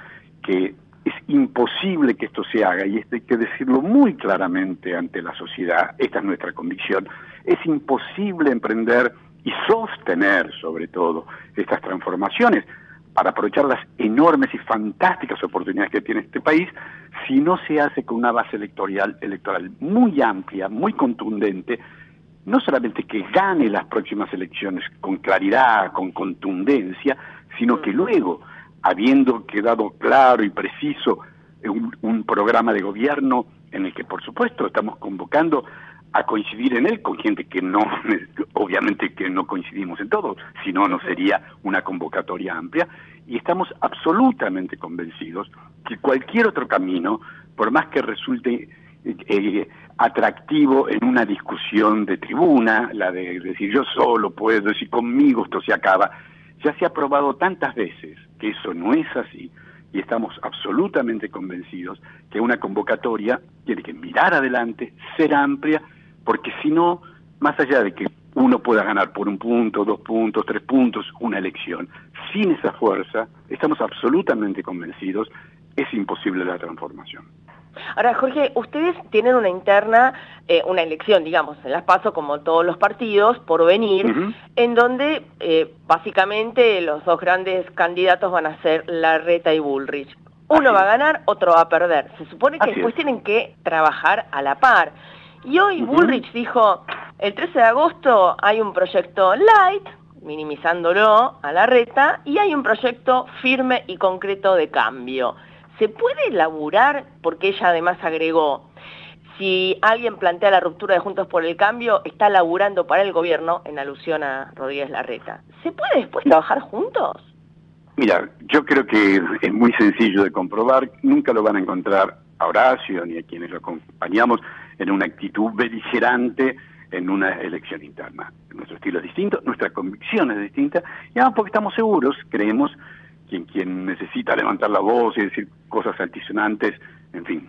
Speaker 5: que es imposible que esto se haga, y esto hay que decirlo muy claramente ante la sociedad, esta es nuestra convicción, es imposible emprender y sostener sobre todo estas transformaciones para aprovechar las enormes y fantásticas oportunidades que tiene este país si no se hace con una base electoral, electoral muy amplia, muy contundente, no solamente que gane las próximas elecciones con claridad, con contundencia, sino que luego habiendo quedado claro y preciso un, un, programa de gobierno en el que, por supuesto, estamos convocando a coincidir en él con gente que no, obviamente que no coincidimos en todo, si no, no sería una convocatoria amplia, y estamos absolutamente convencidos que cualquier otro camino, por más que resulte eh, atractivo en una discusión de tribuna, la de decir yo solo puedo, decir conmigo esto se acaba, ya se ha probado tantas veces que eso no es así y estamos absolutamente convencidos que una convocatoria tiene que mirar adelante, ser amplia, porque si no, más allá de que uno pueda ganar por un punto, dos puntos, tres puntos una elección, sin esa fuerza, estamos absolutamente convencidos, es imposible la transformación.
Speaker 3: Ahora, Jorge, ustedes tienen una interna, eh, una elección, digamos, en las paso como todos los partidos, por venir, en donde eh, básicamente los dos grandes candidatos van a ser Larreta y Bullrich. Uno va a ganar, otro va a perder. Se supone que después tienen que trabajar a la par. Y hoy Bullrich dijo, el 13 de agosto hay un proyecto light, minimizándolo a Larreta, y hay un proyecto firme y concreto de cambio. ¿Se puede elaborar, porque ella además agregó, si alguien plantea la ruptura de Juntos por el Cambio, está laburando para el gobierno, en alusión a Rodríguez Larreta. ¿Se puede después trabajar juntos?
Speaker 5: Mira, yo creo que es muy sencillo de comprobar, nunca lo van a encontrar a Horacio ni a quienes lo acompañamos en una actitud beligerante en una elección interna. Nuestro estilo es distinto, nuestra convicción es distinta, y además porque estamos seguros, creemos, quien, quien necesita levantar la voz y decir cosas altisonantes, en fin,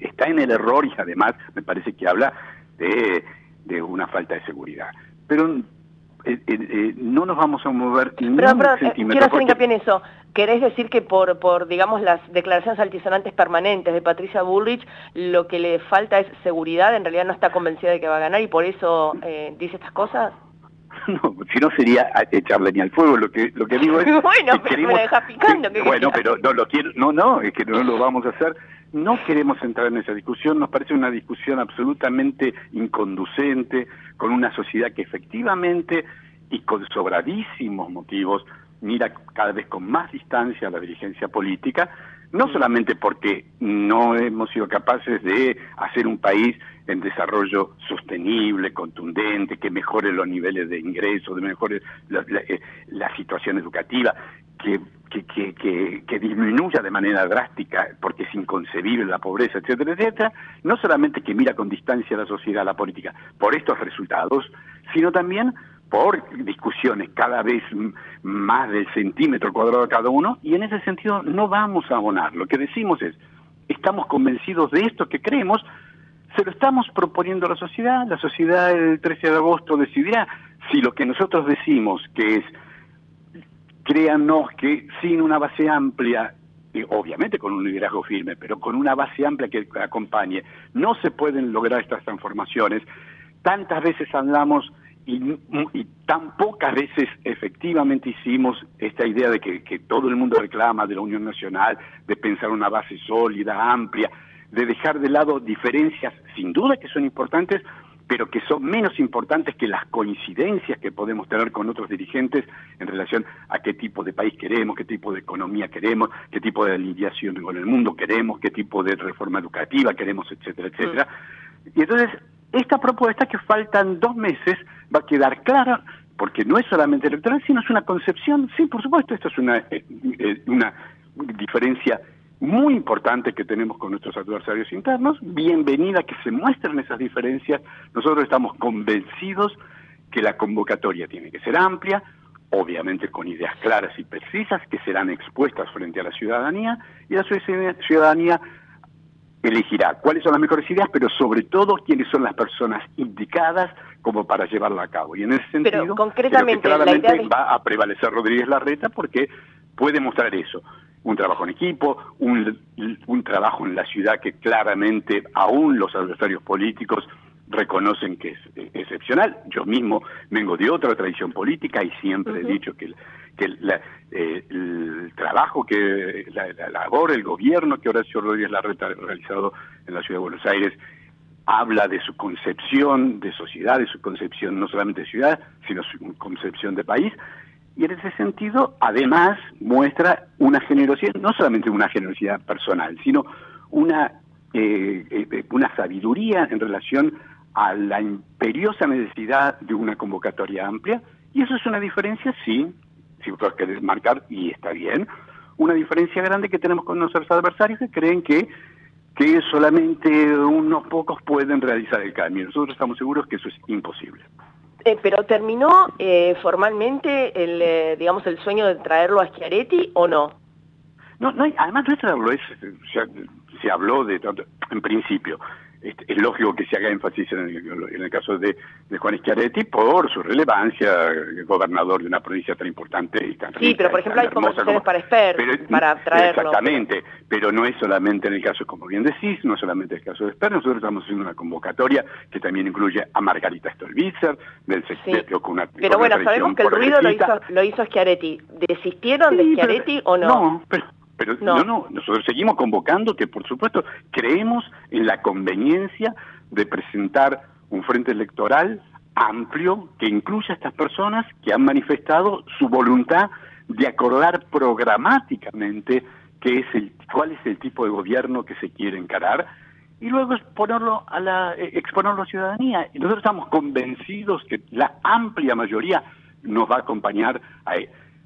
Speaker 5: está en el error y además me parece que habla de, de una falta de seguridad. Pero eh, eh, eh, no nos vamos a mover
Speaker 3: pero, pero, quiero hacer hincapié en eso. ¿Querés decir que por, por, digamos, las declaraciones altisonantes permanentes de Patricia Bullrich, lo que le falta es seguridad, en realidad no está convencida de que va a ganar y por eso dice estas cosas?
Speaker 5: No, si no sería echarle ni al fuego, lo que lo que digo es...
Speaker 3: bueno, pero me deja picando.
Speaker 5: bueno, pero no lo quiero, no, no, es que no lo vamos a hacer no queremos entrar en esa discusión, nos parece una discusión absolutamente inconducente, con una sociedad que efectivamente y con sobradísimos motivos mira cada vez con más distancia a la dirigencia política, no solamente porque no hemos sido capaces de hacer un país en desarrollo sostenible, contundente, que mejore los niveles de ingresos, de mejore la, eh, situación educativa, que, que, que, que, disminuya de manera drástica, porque es inconcebible la pobreza, etcétera, etcétera, no solamente que mira con distancia la sociedad, la política, por estos resultados, sino también por discusiones cada vez más del centímetro cuadrado cada uno, y en ese sentido no vamos a abonar. Lo que decimos es, estamos convencidos de esto que creemos, se lo estamos proponiendo a la sociedad, la sociedad el 13 de agosto decidirá si lo que nosotros decimos, que es, créanos que sin una base amplia obviamente con un liderazgo firme, pero con una base amplia que acompañe, no se pueden lograr estas transformaciones. Tantas veces hablamos y, tan pocas veces efectivamente hicimos esta idea de que, que, todo el mundo reclama de la Unión Nacional, de pensar una base sólida, amplia, de dejar de lado diferencias, sin duda que son importantes, pero que son menos importantes que las coincidencias que podemos tener con otros dirigentes en relación a qué tipo de país queremos, qué tipo de economía queremos, qué tipo de alineación con el mundo queremos, qué tipo de reforma educativa queremos, etcétera, etcétera. Y entonces esta propuesta que faltan dos meses va a quedar clara, porque no es solamente electoral, sino es una concepción, sí, por supuesto, esto es una, eh, eh, una diferencia muy importante que tenemos con nuestros adversarios internos, bienvenida que se muestren esas diferencias, nosotros estamos convencidos que la convocatoria tiene que ser amplia, obviamente con ideas claras y precisas que serán expuestas frente a la ciudadanía, y la ciudadanía elegirá cuáles son las mejores ideas, pero sobre todo quiénes son las personas indicadas como para llevarla a cabo. Y en ese sentido,
Speaker 3: pero concretamente, claramente
Speaker 5: va a prevalecer Rodríguez Larreta porque puede mostrar eso, un trabajo en equipo, un, un trabajo en la ciudad que claramente aún los adversarios políticos reconocen que es excepcional. Yo mismo vengo de otra tradición política y siempre he dicho que, que eh, el trabajo que la, labor, el gobierno que Horacio Rodríguez Larreta ha realizado en la ciudad de Buenos Aires habla de su concepción de sociedad, de su concepción no solamente de ciudad, sino su concepción de país. Y en ese sentido, además, muestra una generosidad, no solamente una generosidad personal, sino una, eh, eh, una sabiduría en relación a la imperiosa necesidad de una convocatoria amplia, y eso es una diferencia, sí, si vos querés marcar, y está bien, una diferencia grande que tenemos con nuestros adversarios que creen que, que solamente unos pocos pueden realizar el cambio. Nosotros estamos seguros que eso es imposible.
Speaker 3: Eh, pero terminó eh, formalmente el, eh, digamos, el sueño de traerlo a Schiaretti o no?
Speaker 5: No, no además no es traerlo, es, se, se habló de, en principio, es lógico que se haga énfasis en el, caso de, Juan Schiaretti por su relevancia, gobernador de una provincia tan importante y tan
Speaker 3: Sí, pero por ejemplo hay conversaciones para Esper, para traerlo.
Speaker 5: Exactamente, pero... no es solamente en el caso, como bien decís, no es solamente el caso de Esper, nosotros estamos haciendo una convocatoria que también incluye a Margarita Stolbizer, del sector
Speaker 3: con una Pero bueno, sabemos que el ruido lo hizo, lo hizo Schiaretti. ¿Desistieron de Schiaretti o no?
Speaker 5: No, pero pero no. no. nosotros seguimos convocando que por supuesto creemos en la conveniencia de presentar un frente electoral amplio que incluya a estas personas que han manifestado su voluntad de acordar programáticamente qué es el, cuál es el tipo de gobierno que se quiere encarar y luego exponerlo a la, eh, exponerlo a la ciudadanía. Y nosotros estamos convencidos que la amplia mayoría nos va a acompañar a,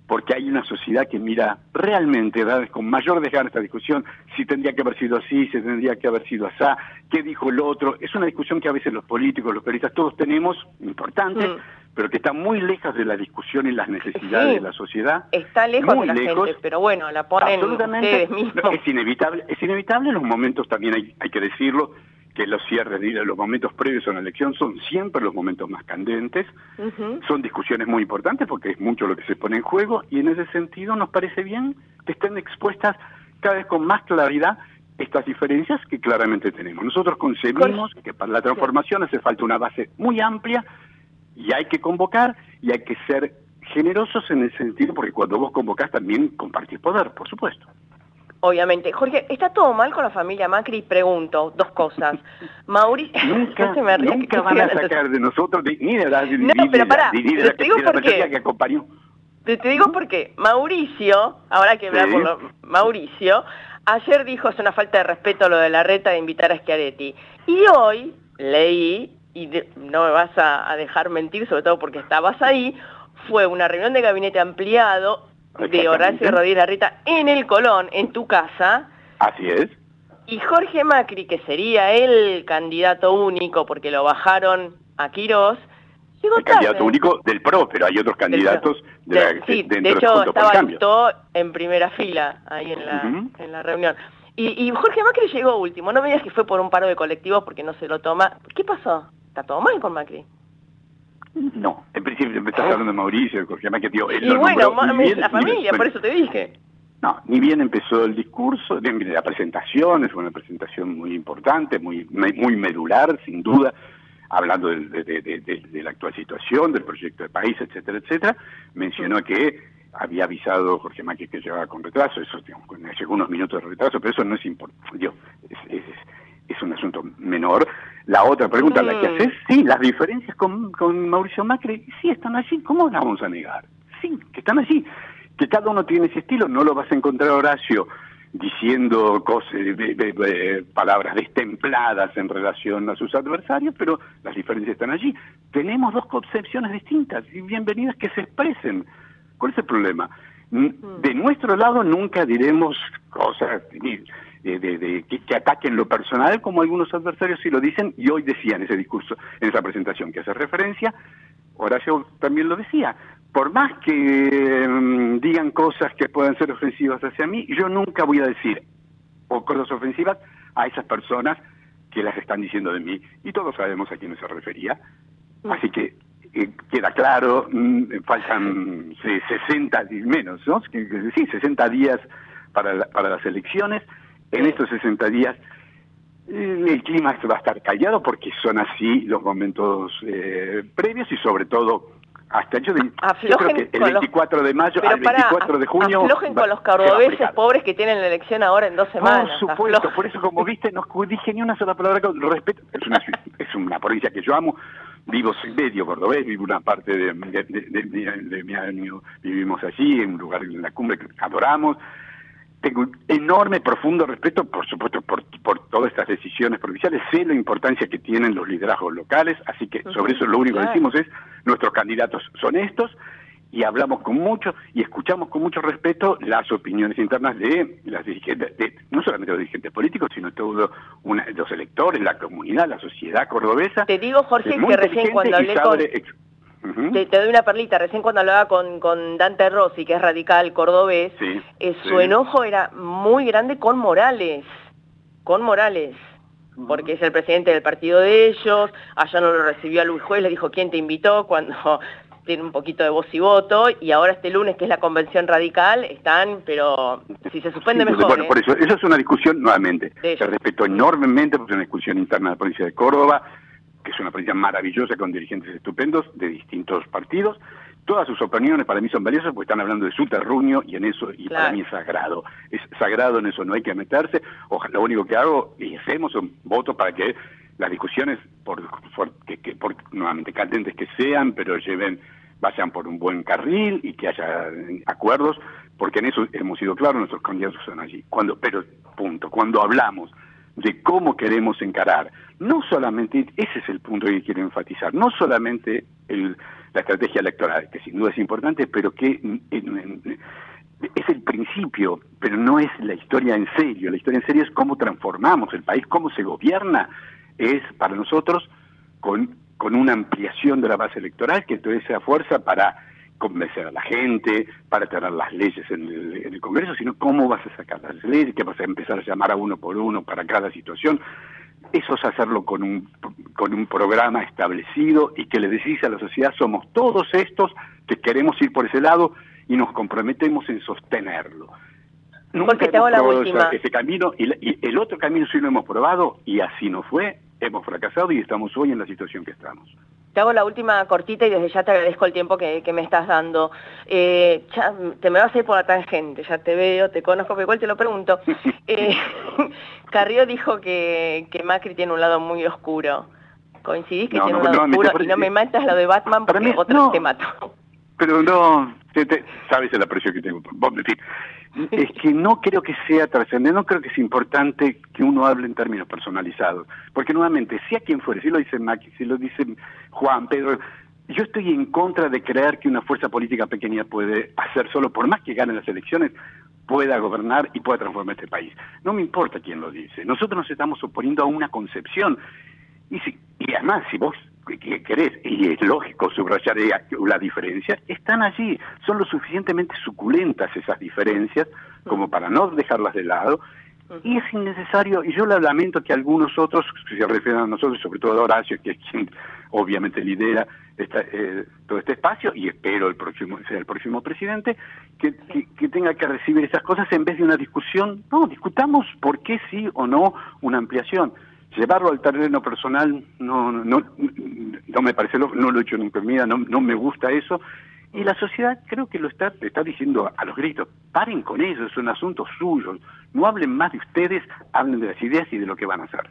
Speaker 5: porque hay una sociedad que mira realmente ¿verdad? con mayor desgano esta discusión, si tendría que haber sido así, si tendría que haber sido así, qué dijo el otro. Es una discusión que a veces los políticos, los periodistas, todos tenemos, importante, mm. pero que está muy lejos de la discusión y las necesidades de la sociedad.
Speaker 3: Está lejos de la gente, pero bueno, la ponen ustedes mismos.
Speaker 5: es inevitable, es inevitable en los momentos también hay, hay que decirlo, que los cierres, los momentos previos a una elección son siempre los momentos más candentes, son discusiones muy importantes porque es mucho lo que se pone en juego y en ese sentido nos parece bien que estén expuestas cada vez con más claridad estas diferencias que claramente tenemos. Nosotros concebimos que para la transformación hace falta una base muy amplia y hay que convocar y hay que ser generosos en el sentido, porque cuando vos convocás también compartís poder, por supuesto
Speaker 3: obviamente. Jorge, ¿está todo mal con la familia Macri? Pregunto, dos cosas. Mauricio,
Speaker 5: nunca, me nunca van a sacar de nosotros, ni de la,
Speaker 3: no, pero pará, te, digo por qué.
Speaker 5: que acompañó.
Speaker 3: Te, digo por qué. Mauricio, ahora que hablamos, Mauricio, ayer dijo es una falta de respeto lo de la reta de invitar a Schiaretti. Y hoy leí, y no me vas a, a dejar mentir, sobre todo porque estabas ahí, fue una reunión de gabinete ampliado de Horacio Rodríguez Larreta en el Colón, en tu casa.
Speaker 5: Así es.
Speaker 3: Y Jorge Macri, que sería el candidato único porque lo bajaron a Quirós,
Speaker 5: llegó El candidato único del PRO, pero hay otros candidatos
Speaker 3: de, la, sí, de hecho estaba todo en primera fila ahí en la, en la reunión. Y, y, Jorge Macri llegó último, no me digas que fue por un paro de colectivos porque no se lo toma. ¿Qué pasó? ¿Está todo mal con Macri?
Speaker 5: No, en principio me estás hablando de Mauricio, me que tío,
Speaker 3: Y bueno, la familia, por eso te dije.
Speaker 5: No, ni bien empezó el discurso, bien, la presentación, fue una presentación muy importante, muy muy medular, sin duda, hablando de, la actual situación, del proyecto de país, etcétera, etcétera. Mencionó que había avisado Jorge Macri que llegaba con retraso, eso digamos, llegó unos minutos de retraso, pero eso no es importante, es, es un asunto menor. La otra pregunta, la que mm. haces, sí, las diferencias con, con Mauricio Macri, sí están allí, ¿cómo las vamos a negar? Sí, que están allí. Que cada uno tiene ese estilo, no lo vas a encontrar Horacio diciendo cosas, palabras destempladas en relación a sus adversarios, pero las diferencias están allí. Tenemos dos concepciones distintas y bienvenidas que se expresen. ¿Cuál es el problema? Mm. De nuestro lado nunca diremos cosas, de, que, ataquen lo personal, como algunos adversarios sí lo dicen, y hoy decían ese discurso, en esa presentación que hace referencia, Horacio también lo decía, por más que mm, digan cosas que puedan ser ofensivas hacia mí, yo nunca voy a decir o cosas ofensivas a esas personas que las están diciendo de mí, y todos sabemos a quiénes se refería. Mm. Así que eh, queda claro, mm, faltan 60 menos, ¿no? Sí, 60 días para, para las elecciones en estos 60 días eh, el clima va a estar callado porque son así los momentos eh, previos y sobre todo hasta yo, de, creo que el 24 de mayo al 24 de junio
Speaker 3: aflojen con los cordobeses pobres que tienen la elección ahora en dos semanas
Speaker 5: por supuesto por eso como viste no dije ni una sola palabra con respeto. Es una es una provincia que yo amo vivo soy medio cordobés vivo una parte de, de mi año vivimos allí en un lugar en la cumbre que adoramos tengo enorme, profundo respeto, por supuesto, por, por todas estas decisiones provinciales. Sé la importancia que tienen los liderazgos locales, así que sobre eso lo único que decimos es, nuestros candidatos son estos, y hablamos con mucho y escuchamos con mucho respeto las opiniones internas de las dirigentes, de, no solamente los dirigentes políticos, sino todos los electores, la comunidad, la sociedad cordobesa.
Speaker 3: Te digo, Jorge, que recién cuando hablé con te, doy una perlita, recién cuando hablaba con, con Dante Rossi, que es radical cordobés, eh, su enojo era muy grande con Morales, con Morales, porque es el presidente del partido de ellos, allá no lo recibió a Luis Juez, le dijo quién te invitó cuando tiene un poquito de voz y voto, y ahora este lunes, que es la convención radical, están, pero si se suspende mejor.
Speaker 5: Bueno, por ¿eh? eso, es una discusión nuevamente, que respeto enormemente, porque es una discusión interna de la provincia de Córdoba, que es una provincia maravillosa con dirigentes estupendos de distintos partidos. Todas sus opiniones para mí son valiosas porque están hablando de su terruño y en eso, y para mí es sagrado. Es sagrado en eso, no hay que meterse. Ojalá, lo único que hago y hacemos un voto para que las discusiones, por, que, por nuevamente candentes que sean, pero lleven vayan por un buen carril y que haya acuerdos, porque en eso hemos sido claros, nuestros candidatos son allí. Cuando, pero, punto, cuando hablamos de cómo queremos encarar. No solamente, ese es el punto que quiero enfatizar, no solamente el, la estrategia electoral, que sin duda es importante, pero que mm, es el principio, pero no es la historia en serio. La historia en serio es cómo transformamos el país, cómo se gobierna, es para nosotros con, con una ampliación de la base electoral que entonces sea fuerza para convencer a la gente, para tener las leyes en el, Congreso, sino cómo vas a sacar las leyes, que vas a empezar a llamar a uno por uno para cada situación. Eso es hacerlo con un, con un programa establecido y que le decís a la sociedad, somos todos estos que queremos ir por ese lado y nos comprometemos en sostenerlo.
Speaker 3: Nunca Porque te hago la última.
Speaker 5: Ese camino y, y el otro camino sí lo hemos probado y así no fue, hemos fracasado y estamos hoy en la situación que estamos.
Speaker 3: Te hago la última cortita y desde ya te agradezco el tiempo que, me estás dando. Eh, te me vas a ir por la tangente, ya te veo, te conozco, pero igual te lo pregunto. Eh, Carrió dijo que, que, Macri tiene un lado muy oscuro. ¿Coincidís que tiene un lado oscuro? Y no me matas lo de Batman porque mí, otro te mato.
Speaker 5: Pero no, sabes el aprecio que tengo por decir es que no creo que sea trascendente, no creo que sea importante que uno hable en términos personalizados, porque nuevamente, sea quien fuere, si lo dice Maki, si lo dice Juan, Pedro, yo estoy en contra de creer que una fuerza política pequeña puede hacer solo, por más que gane las elecciones, pueda gobernar y pueda transformar este país. No me importa quién lo dice. Nosotros nos estamos oponiendo a una concepción. Y, si, y además, si vos que querés, y es lógico subrayar la diferencia, están allí, son lo suficientemente suculentas esas diferencias como para no dejarlas de lado, y es innecesario, y yo lo lamento que algunos otros, se refieren a nosotros, sobre todo a Horacio, que es quien obviamente lidera eh, todo este espacio, y espero el próximo sea el próximo presidente, que, que, tenga que recibir esas cosas en vez de una discusión, no, discutamos por qué sí o no una ampliación llevarlo al terreno personal no no no me parece no lo he hecho nunca en mi vida no no me gusta eso. Y la sociedad creo que lo está está diciendo a los gritos paren con eso es un asunto suyo. No hablen más de ustedes hablen de las ideas y de lo que van a hacer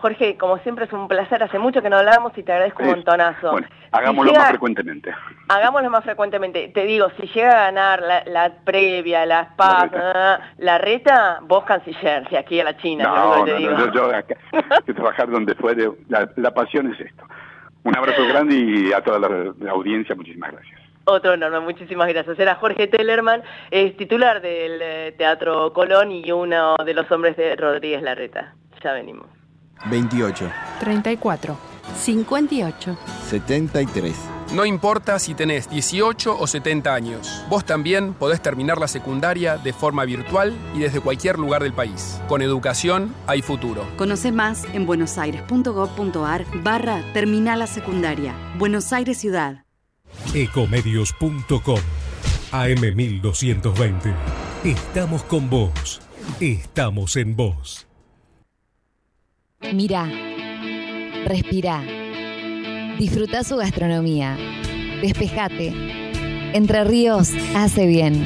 Speaker 3: Jorge, como siempre es un placer, hace mucho que no hablamos y te agradezco un montonazo.
Speaker 5: Bueno, hagámoslo más frecuentemente.
Speaker 3: Hagámoslo más frecuentemente. Te digo, si llega a ganar la, previa, la PAC, la, reta, vos canciller, si aquí a la China.
Speaker 5: No, no, no, yo, acá, que trabajar donde fuere, la, la pasión es esto. Un abrazo grande y a toda la, audiencia, muchísimas gracias.
Speaker 3: Otro enorme, muchísimas gracias. Era Jorge Tellerman, es titular del eh, Teatro Colón y uno de los hombres de Rodríguez Larreta. Ya venimos.
Speaker 6: 28.
Speaker 7: 34. 58.
Speaker 6: 73.
Speaker 8: No importa si tenés 18 o 70 años, vos también podés terminar la secundaria de forma virtual y desde cualquier lugar del país. Con educación hay futuro.
Speaker 7: Conoce más en buenosaires.gov.ar barra Terminal la Secundaria. Buenos Aires Ciudad.
Speaker 9: Ecomedios.com AM1220. Estamos con vos. Estamos en vos.
Speaker 10: Mira, respira, disfruta su gastronomía, despejate. Entre Ríos hace bien.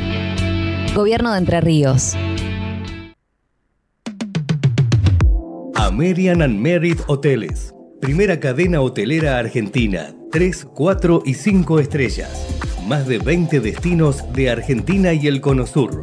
Speaker 10: Gobierno de Entre Ríos.
Speaker 11: American and Merit Hoteles. Primera cadena hotelera argentina. 3, 4 y 5 estrellas. Más de 20 destinos de Argentina y el Cono Sur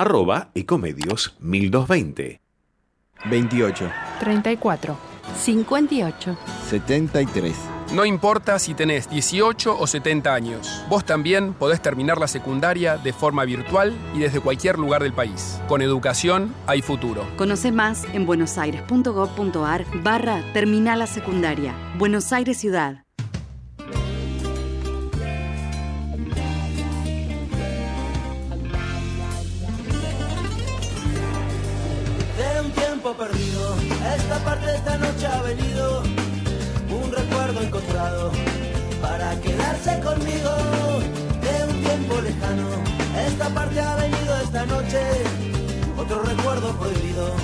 Speaker 12: arroba ecomedios 1220.
Speaker 6: 28.
Speaker 7: 34. 58.
Speaker 6: 73.
Speaker 8: No importa si tenés 18 o 70 años, vos también podés terminar la secundaria de forma virtual y desde cualquier lugar del país. Con educación hay futuro.
Speaker 7: Conoce más en buenosaires.gov.ar barra Terminal la Secundaria. Buenos Aires Ciudad.
Speaker 13: Perdido, esta parte de esta noche ha venido un recuerdo encontrado para quedarse conmigo de un tiempo lejano. Esta parte ha venido esta noche, otro recuerdo prohibido,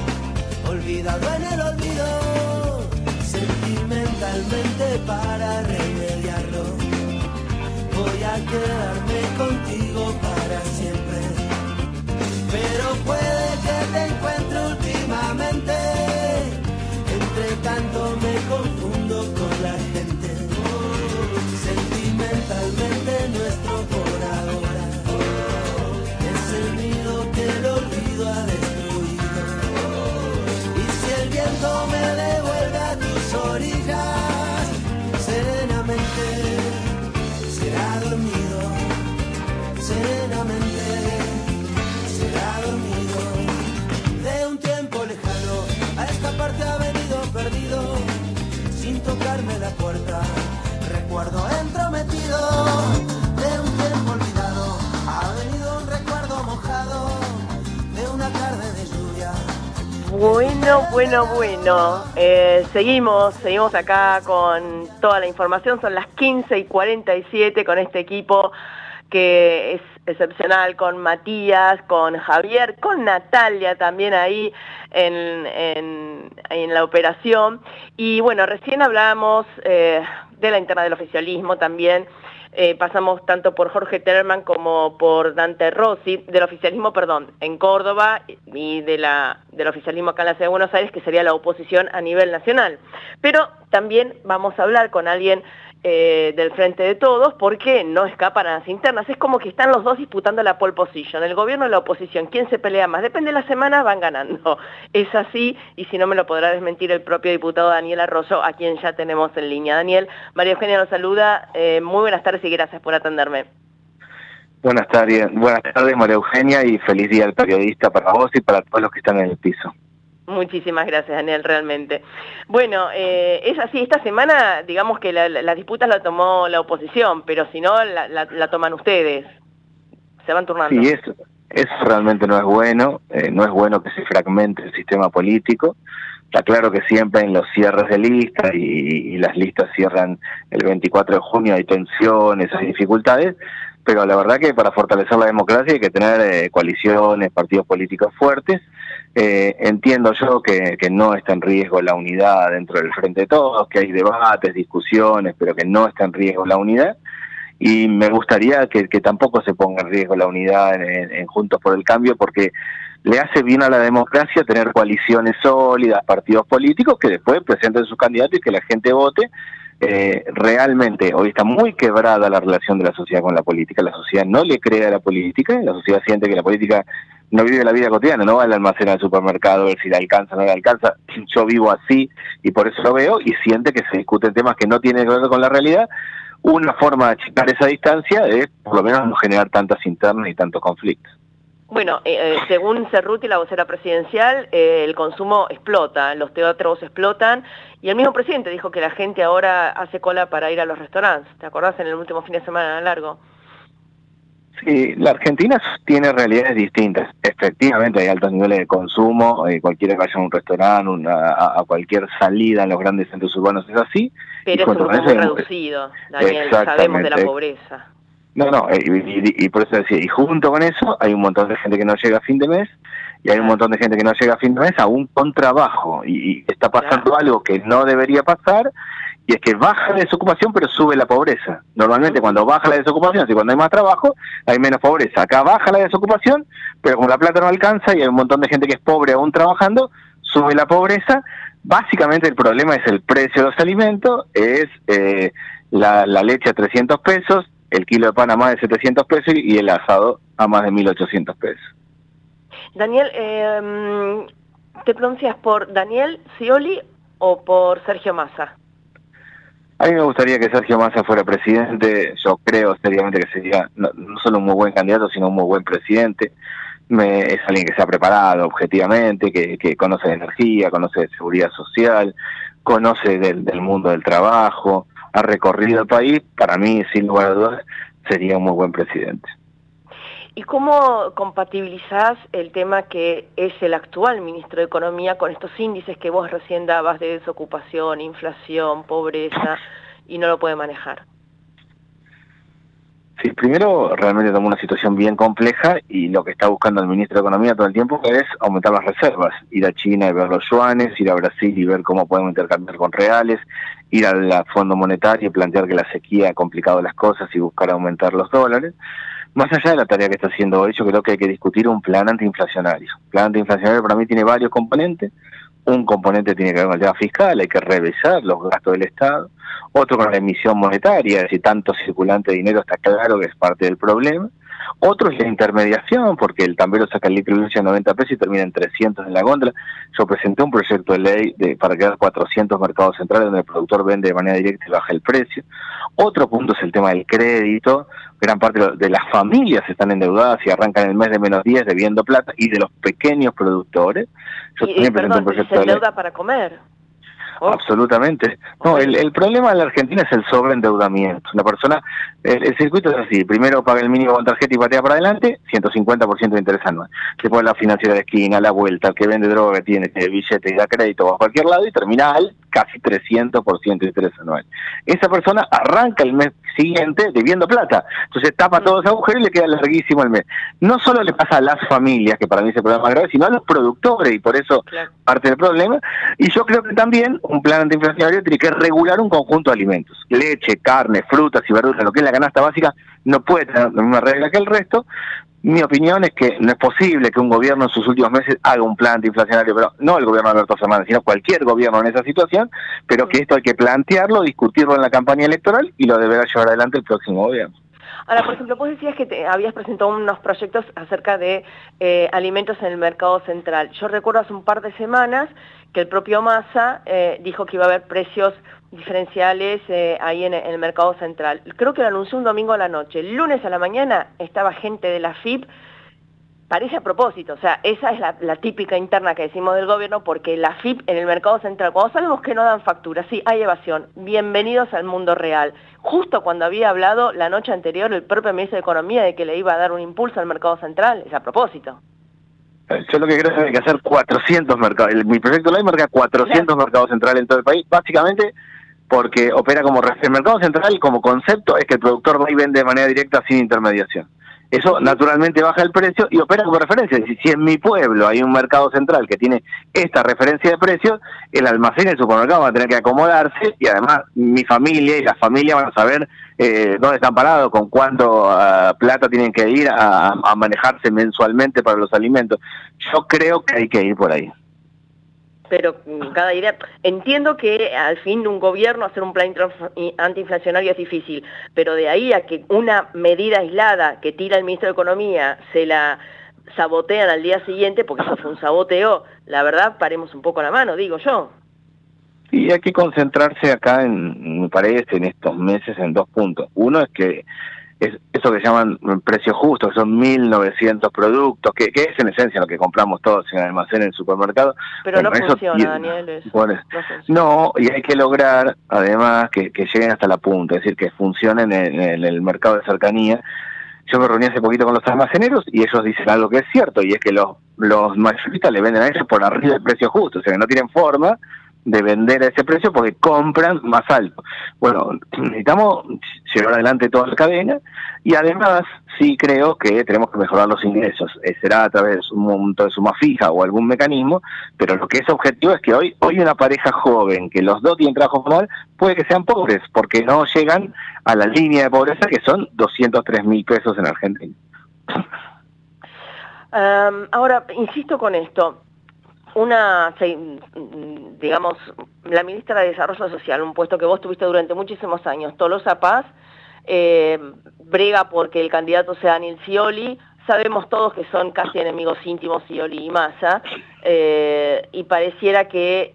Speaker 13: olvidado en el olvido, sentimentalmente para remediarlo. voy a quedarme contigo para siempre. Pero puede que te confundo con la
Speaker 3: Bueno, bueno, bueno. Eh, seguimos, seguimos acá con toda la información. Son las 15 y 47 con este equipo que es excepcional, con Matías, con Javier, con Natalia también ahí en, en- la operación. Y bueno, recién hablábamos eh, de la interna del oficialismo también. Eh, pasamos tanto por Jorge Terman como por Dante Rossi, del oficialismo, perdón, en Córdoba y de la, del oficialismo acá en la Ciudad de Buenos Aires, que sería la oposición a nivel nacional. Pero también vamos a hablar con alguien eh, del Frente de Todos, porque no escapan a las internas. Es como que están los dos disputando la pole position, el gobierno y la oposición. ¿Quién se pelea más? Depende de la semana, van ganando. Es así, y si no me lo podrá desmentir el propio diputado Daniel Arroyo, a quien ya tenemos en línea. Daniel, María Eugenia nos saluda. Eh, muy buenas tardes y gracias por atenderme.
Speaker 14: Buenas tardes, buenas tardes María Eugenia y feliz día al periodista para vos y para todos los que están en el piso.
Speaker 3: Muchísimas gracias, Daniel, realmente. Bueno, eh, es así, esta semana, digamos que la, la- las disputas la tomó la oposición, pero si no, la, la- toman ustedes. Se van turnando.
Speaker 14: Sí, eso, eso realmente no es bueno, eh, no es bueno que se fragmente el sistema político. Está claro que siempre en los cierres de lista y, y las listas cierran el 24 de junio, hay tensiones, hay dificultades, pero la verdad que para fortalecer la democracia hay que tener eh, coaliciones, partidos políticos fuertes. Eh, entiendo yo que, no está en riesgo la unidad dentro del Frente de Todos, que hay debates, discusiones, pero que no está en riesgo la unidad y me gustaría que, que tampoco se ponga en riesgo la unidad en Juntos por el Cambio porque le hace bien a la democracia tener coaliciones sólidas, partidos políticos que después presenten sus candidatos y que la gente vote. Eh, realmente hoy está muy quebrada la relación de la sociedad con la política, la sociedad no le cree a la política, la sociedad siente que la política no vive la vida cotidiana, no va al almacén al supermercado a ver si le alcanza o no le alcanza, yo vivo así y por eso lo veo y siente que se discuten temas que no tienen que ver con la realidad una forma de achicar esa distancia es por lo menos no generar tantas internas y tantos conflictos.
Speaker 3: Bueno, eh, eh, según Cerruti, la vocera presidencial, eh, el consumo explota, los teatros explotan, y el mismo presidente dijo que la gente ahora hace cola para ir a los restaurantes. ¿Te acordás en el último fin de semana largo?
Speaker 14: Sí, la Argentina tiene realidades distintas. Efectivamente hay altos niveles de consumo, eh, cualquiera que vaya a un restaurante, una- a, a cualquier salida en los grandes centros urbanos es así.
Speaker 3: Pero es un reducido, Daniel, sabemos de la pobreza.
Speaker 14: No, no, eh, y, y- y por eso decía, y junto con eso hay un montón de gente que no llega a fin de mes y hay un montón de gente que no llega a fin de mes aún con trabajo y, y está pasando algo que no debería pasar y es que baja la desocupación pero sube la pobreza. Normalmente cuando baja la desocupación, si cuando hay más trabajo, hay menos pobreza. Acá baja la desocupación, pero como la plata no alcanza y hay un montón de gente que es pobre aún trabajando, sube la pobreza. Básicamente el problema es el precio de los alimentos, es eh, la, la leche a 300 pesos, el kilo de pan a más de 700 pesos y el asado a más de 1.800 pesos.
Speaker 3: Daniel, eh, ¿te pronuncias por Daniel Scioli o por Sergio Massa?
Speaker 14: A mí me gustaría que Sergio Massa fuera presidente, yo creo seriamente que sería no, no solo un muy buen candidato, sino un muy buen presidente. Me- es alguien que se ha preparado objetivamente, que, que conoce de energía, conoce de seguridad social, conoce del, del mundo del trabajo, ha recorrido el país, para mí, sin lugar a dudas, sería un muy buen presidente.
Speaker 3: ¿Y cómo compatibilizás el tema que es el actual ministro de Economía con estos índices que vos recién dabas de desocupación, inflación, pobreza y no lo puede manejar?
Speaker 14: Sí, primero realmente tomó una situación bien compleja y lo que está buscando el ministro de Economía todo el tiempo es aumentar las reservas, ir a China y ver los yuanes, ir a Brasil y ver cómo podemos intercambiar con reales, ir al Fondo Monetario y plantear que la sequía ha complicado las cosas y buscar aumentar los dólares. Más allá de la tarea que está haciendo hoy, yo creo que hay que discutir un plan antiinflacionario. El plan antiinflacionario para mí tiene varios componentes. Un componente tiene que ver con el tema fiscal, hay que revisar los gastos del Estado otro con la emisión monetaria, si tanto circulante de dinero está claro que es parte del problema. Otro es la intermediación, porque el tambero saca el litro de a 90 pesos y termina en 300 en la góndola. Yo presenté un proyecto de ley de, para crear 400 mercados centrales donde el productor vende de manera directa y baja el precio. Otro punto es el tema del crédito. Gran parte de las familias están endeudadas y arrancan el mes de menos 10 debiendo plata y de los pequeños productores.
Speaker 3: Yo y, también un proyecto se endeuda para comer.
Speaker 14: Oh. Absolutamente. No, el, el, problema en la Argentina es el sobreendeudamiento. Una persona, el, circuito es así, primero paga el mínimo con tarjeta y patea para adelante, 150% de interés anual. Después la financiera de esquina, la vuelta, el que vende droga, que tiene, tiene billete y da crédito a cualquier lado y termina al casi 300% de interés anual. Esa persona arranca el mes siguiente debiendo plata. Entonces tapa todos los agujeros y le queda larguísimo el mes. No solo le pasa a las familias, que para mí es el problema más grave, sino a los productores y por eso parte del problema. Y yo creo que también un plan antiinflacionario tiene que regular un conjunto de alimentos. Leche, carne, frutas y verduras, lo que es la canasta básica, no puede tener la misma regla que el resto, mi opinión es que no es posible que un gobierno en sus últimos meses haga un plan antiinflacionario, pero no el gobierno de Alberto Fernández, sino cualquier gobierno en esa situación, pero que esto hay que plantearlo, discutirlo en la campaña electoral y lo deberá llevar adelante el próximo gobierno.
Speaker 3: Ahora, por ejemplo, vos decías que te habías presentado unos proyectos acerca de eh, alimentos en el mercado central. Yo recuerdo hace un par de semanas que el propio Massa eh, dijo que iba a haber precios diferenciales eh, ahí en, el mercado central. Creo que lo anunció un domingo a la noche. El lunes a la mañana estaba gente de la FIP, parece a propósito, o sea, esa es la, típica interna que decimos del gobierno, porque la FIP en el mercado central, cuando sabemos que no dan factura, sí, hay evasión, bienvenidos al mundo real. Justo cuando había hablado la noche anterior el propio ministro de Economía de que le iba a dar un impulso al mercado central, es a propósito.
Speaker 14: Yo lo que creo es que hay que hacer 400 mercados. Mi proyecto ley marca 400 mercados centrales en todo el país. Básicamente porque opera como el mercado central como concepto es que el productor va y vende de manera directa sin intermediación. Eso naturalmente baja el precio y opera como referencia. Si, en mi pueblo hay un mercado central que tiene esta referencia de precios, el almacén el supermercado van a tener que acomodarse y además mi familia y la familia van a saber eh, dónde están parados, con cuánto ah, plata tienen que ir a manejarse mensualmente para los alimentos. Yo creo que hay que ir por ahí
Speaker 3: pero cada idea... Entiendo que al fin un gobierno hacer un plan antiinflacionario es difícil, pero de ahí a que una medida aislada que tira el ministro de Economía se la sabotean al día siguiente, porque eso fue un saboteo, la verdad paremos un poco la mano, digo yo.
Speaker 14: Y hay que concentrarse acá, en, me parece, en estos meses en dos puntos. Uno es que es eso que llaman precio justo, que son 1.900 productos, que, es en esencia lo que compramos todos en el almacén, en el supermercado.
Speaker 3: Pero no funciona, Daniel.
Speaker 14: no, y hay que lograr, además, que, lleguen hasta la punta, es decir, que funcionen en, el mercado de cercanía. Yo me reuní hace poquito con los almaceneros y ellos dicen algo que es cierto, y es que los, los mayoristas le venden a ellos por arriba del precio justo, o sea, que no tienen forma de vender a ese precio porque compran más alto. Bueno, necesitamos llevar adelante toda la cadena y además sí creo que tenemos que mejorar los ingresos. Eh, será a través de un monto de suma fija o algún mecanismo, pero lo que es objetivo es que hoy, hoy una pareja joven, que los dos tienen trabajo formal, puede que sean pobres porque no llegan a la línea de pobreza que son 203 mil pesos en Argentina.
Speaker 3: ahora, insisto con esto, una, digamos, la ministra de Desarrollo Social, un puesto que vos tuviste durante muchísimos años, Tolosa Paz, eh, brega porque el candidato sea Daniel Scioli, sabemos todos que son casi enemigos íntimos Scioli y Massa, eh, y pareciera que,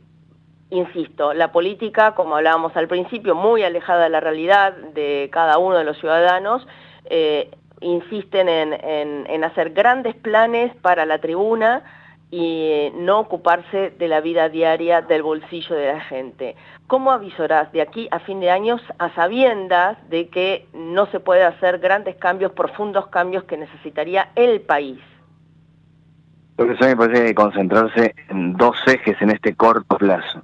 Speaker 3: insisto, la política, como hablábamos al principio, muy alejada de la realidad de cada uno de los ciudadanos, eh, insisten en hacer grandes planes para la tribuna, y no ocuparse de la vida diaria del bolsillo de la gente. ¿Cómo avisorás de aquí a fin de años a sabiendas de que no se puede hacer grandes cambios, profundos cambios que necesitaría el país?
Speaker 14: Porque eso me parece que concentrarse en dos ejes en este corto plazo.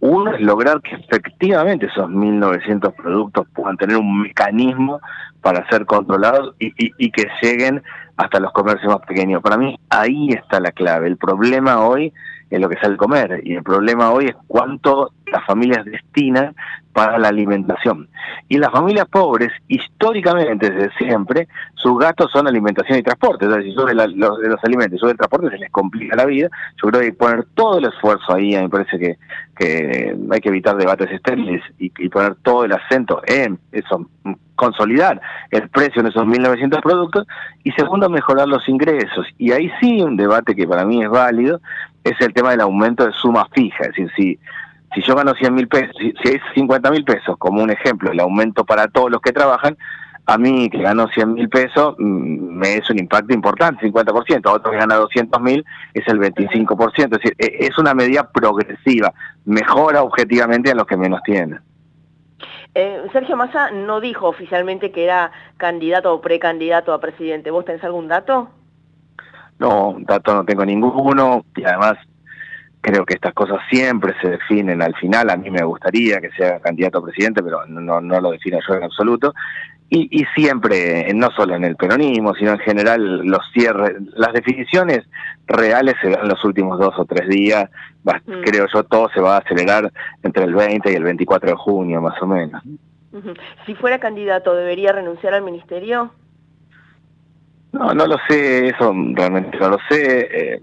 Speaker 14: Uno es lograr que efectivamente esos 1.900 productos puedan tener un mecanismo para ser controlados y, y, y, que lleguen hasta los comercios más pequeños. Para mí ahí está la clave. El problema hoy es lo que sale comer y el problema hoy es cuánto las familias destinan para la alimentación. Y las familias pobres, históricamente, desde siempre, sus gastos son alimentación y transporte. O sea, si sube los, los, alimentos, sube el transporte, se les complica la vida. Yo creo que hay que poner todo el esfuerzo ahí, me parece que, que hay que evitar debates estériles y, poner todo el acento en eso, consolidar el precio de esos 1.900 productos y segundo, mejorar los ingresos. Y ahí sí un debate que para mí es válido es el tema del aumento de suma fija. Es decir, si, si yo gano 100 mil pesos, si, si hay 50 mil pesos, como un ejemplo, el aumento para todos los que trabajan, a mí que gano 100 mil pesos mm, me es un impacto importante, 50%, a otro que gana 200 mil es el 25%, es decir, e, es una medida progresiva, mejora objetivamente a los que menos tienen.
Speaker 3: Eh, Sergio Massa no dijo oficialmente que era candidato o precandidato a presidente. ¿Vos tenés algún dato?
Speaker 14: No, dato no tengo ninguno y además creo que estas cosas siempre se definen al final. A mí me gustaría que sea candidato a presidente, pero no, no lo defino yo en absoluto. Y, y siempre, no solo en el peronismo, sino en general, los cierres, las definiciones reales se dan los últimos dos o tres días. Va, mm. Creo yo, todo se va a acelerar entre el 20 y el 24 de junio, más o menos.
Speaker 3: Si fuera candidato, ¿debería renunciar al ministerio?
Speaker 14: No, no lo sé, eso realmente no lo sé. Eh,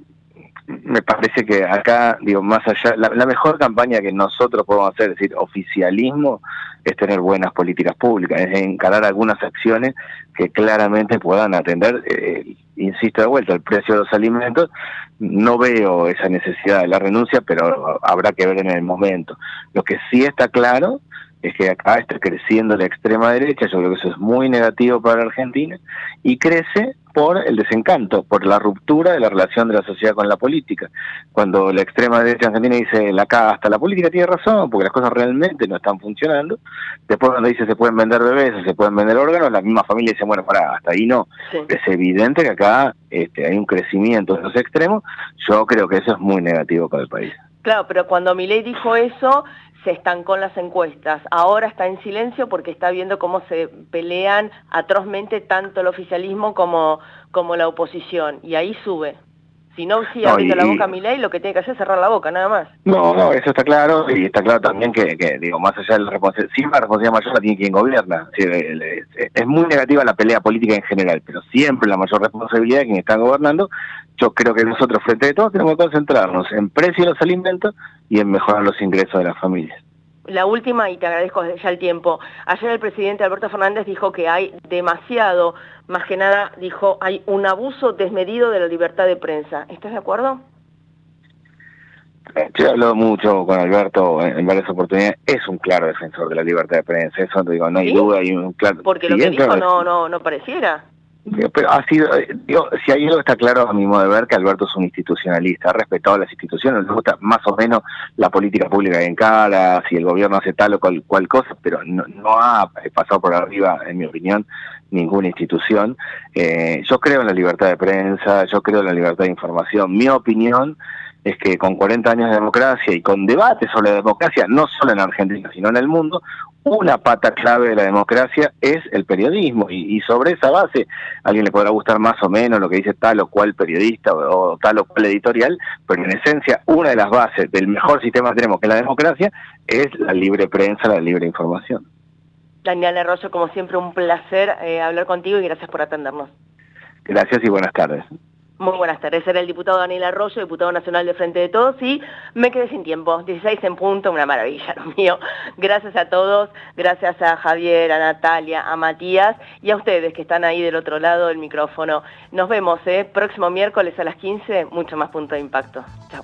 Speaker 14: me parece que acá, digo, más allá, la, la, mejor campaña que nosotros podemos hacer, es decir, oficialismo, es tener buenas políticas públicas, es encarar algunas acciones que claramente puedan atender, eh, insisto de vuelta, el precio de los alimentos. No veo esa necesidad de la renuncia, pero habrá que ver en el momento. Lo que sí está claro es que acá está creciendo la extrema derecha, yo creo que eso es muy negativo para Argentina, y crece por el desencanto, por la ruptura de la relación de la sociedad con la política. Cuando la extrema derecha argentina dice, la hasta la política tiene razón, porque las cosas realmente no están funcionando, después cuando dice se pueden vender bebés o se pueden vender órganos, la misma familia dice, bueno, para, hasta ahí no. Sí. Es evidente que acá este, hay un crecimiento de los extremos, yo creo que eso es muy negativo para el país.
Speaker 3: Claro, pero cuando Milei dijo eso, se estancó en las encuestas. Ahora está en silencio porque está viendo cómo se pelean atrozmente tanto el oficialismo como, como la oposición. Y ahí sube. Si no sigue abriendo no, la boca a Milei, lo que tiene que hacer es cerrar la boca, nada más.
Speaker 14: No, no, eso está claro. Y está claro también que, que digo, más allá de la responsabilidad, siempre la responsabilidad mayor la tiene quien gobierna. Es muy negativa la pelea política en general, pero siempre la mayor responsabilidad de quien está gobernando. Yo creo que nosotros, frente de todo, tenemos que concentrarnos en precio de los alimentos y en mejorar los ingresos de las familias.
Speaker 3: La última, y te agradezco ya el tiempo. Ayer el presidente Alberto Fernández dijo que hay demasiado, más que nada dijo, hay un abuso desmedido de la libertad de prensa. ¿Estás de acuerdo?
Speaker 14: Yo he hablado mucho con Alberto en varias oportunidades. Es un claro defensor de la libertad de prensa. Eso digo, no hay
Speaker 3: ¿Sí?
Speaker 14: duda. Hay un claro.
Speaker 3: Porque lo que dijo claro, no, no, no pareciera.
Speaker 14: Pero ha sido, digo, si hay algo está claro a mi modo de ver que Alberto es un institucionalista, ha respetado las instituciones, le gusta más o menos la política pública en cara, si el gobierno hace tal o cual, cual cosa, pero no, no, ha pasado por arriba, en mi opinión, ninguna institución. Eh, yo creo en la libertad de prensa, yo creo en la libertad de información. Mi opinión es que con 40 años de democracia y con debate sobre la democracia, no solo en Argentina, sino en el mundo, una pata clave de la democracia es el periodismo y, y, sobre esa base a alguien le podrá gustar más o menos lo que dice tal o cual periodista o, o, tal o cual editorial, pero en esencia una de las bases del mejor sistema que tenemos que es la democracia es la libre prensa, la libre información.
Speaker 3: Daniel Arroyo, como siempre un placer eh, hablar contigo y gracias por atendernos.
Speaker 14: Gracias y buenas tardes.
Speaker 3: Muy buenas tardes, era el diputado Daniel Arroyo, diputado nacional de Frente de Todos, y me quedé sin tiempo, 16 en punto, una maravilla lo mío. Gracias a todos, gracias a Javier, a Natalia, a Matías y a ustedes que están ahí del otro lado del micrófono. Nos vemos, ¿eh? próximo miércoles a las 15, mucho más punto de impacto. Chao.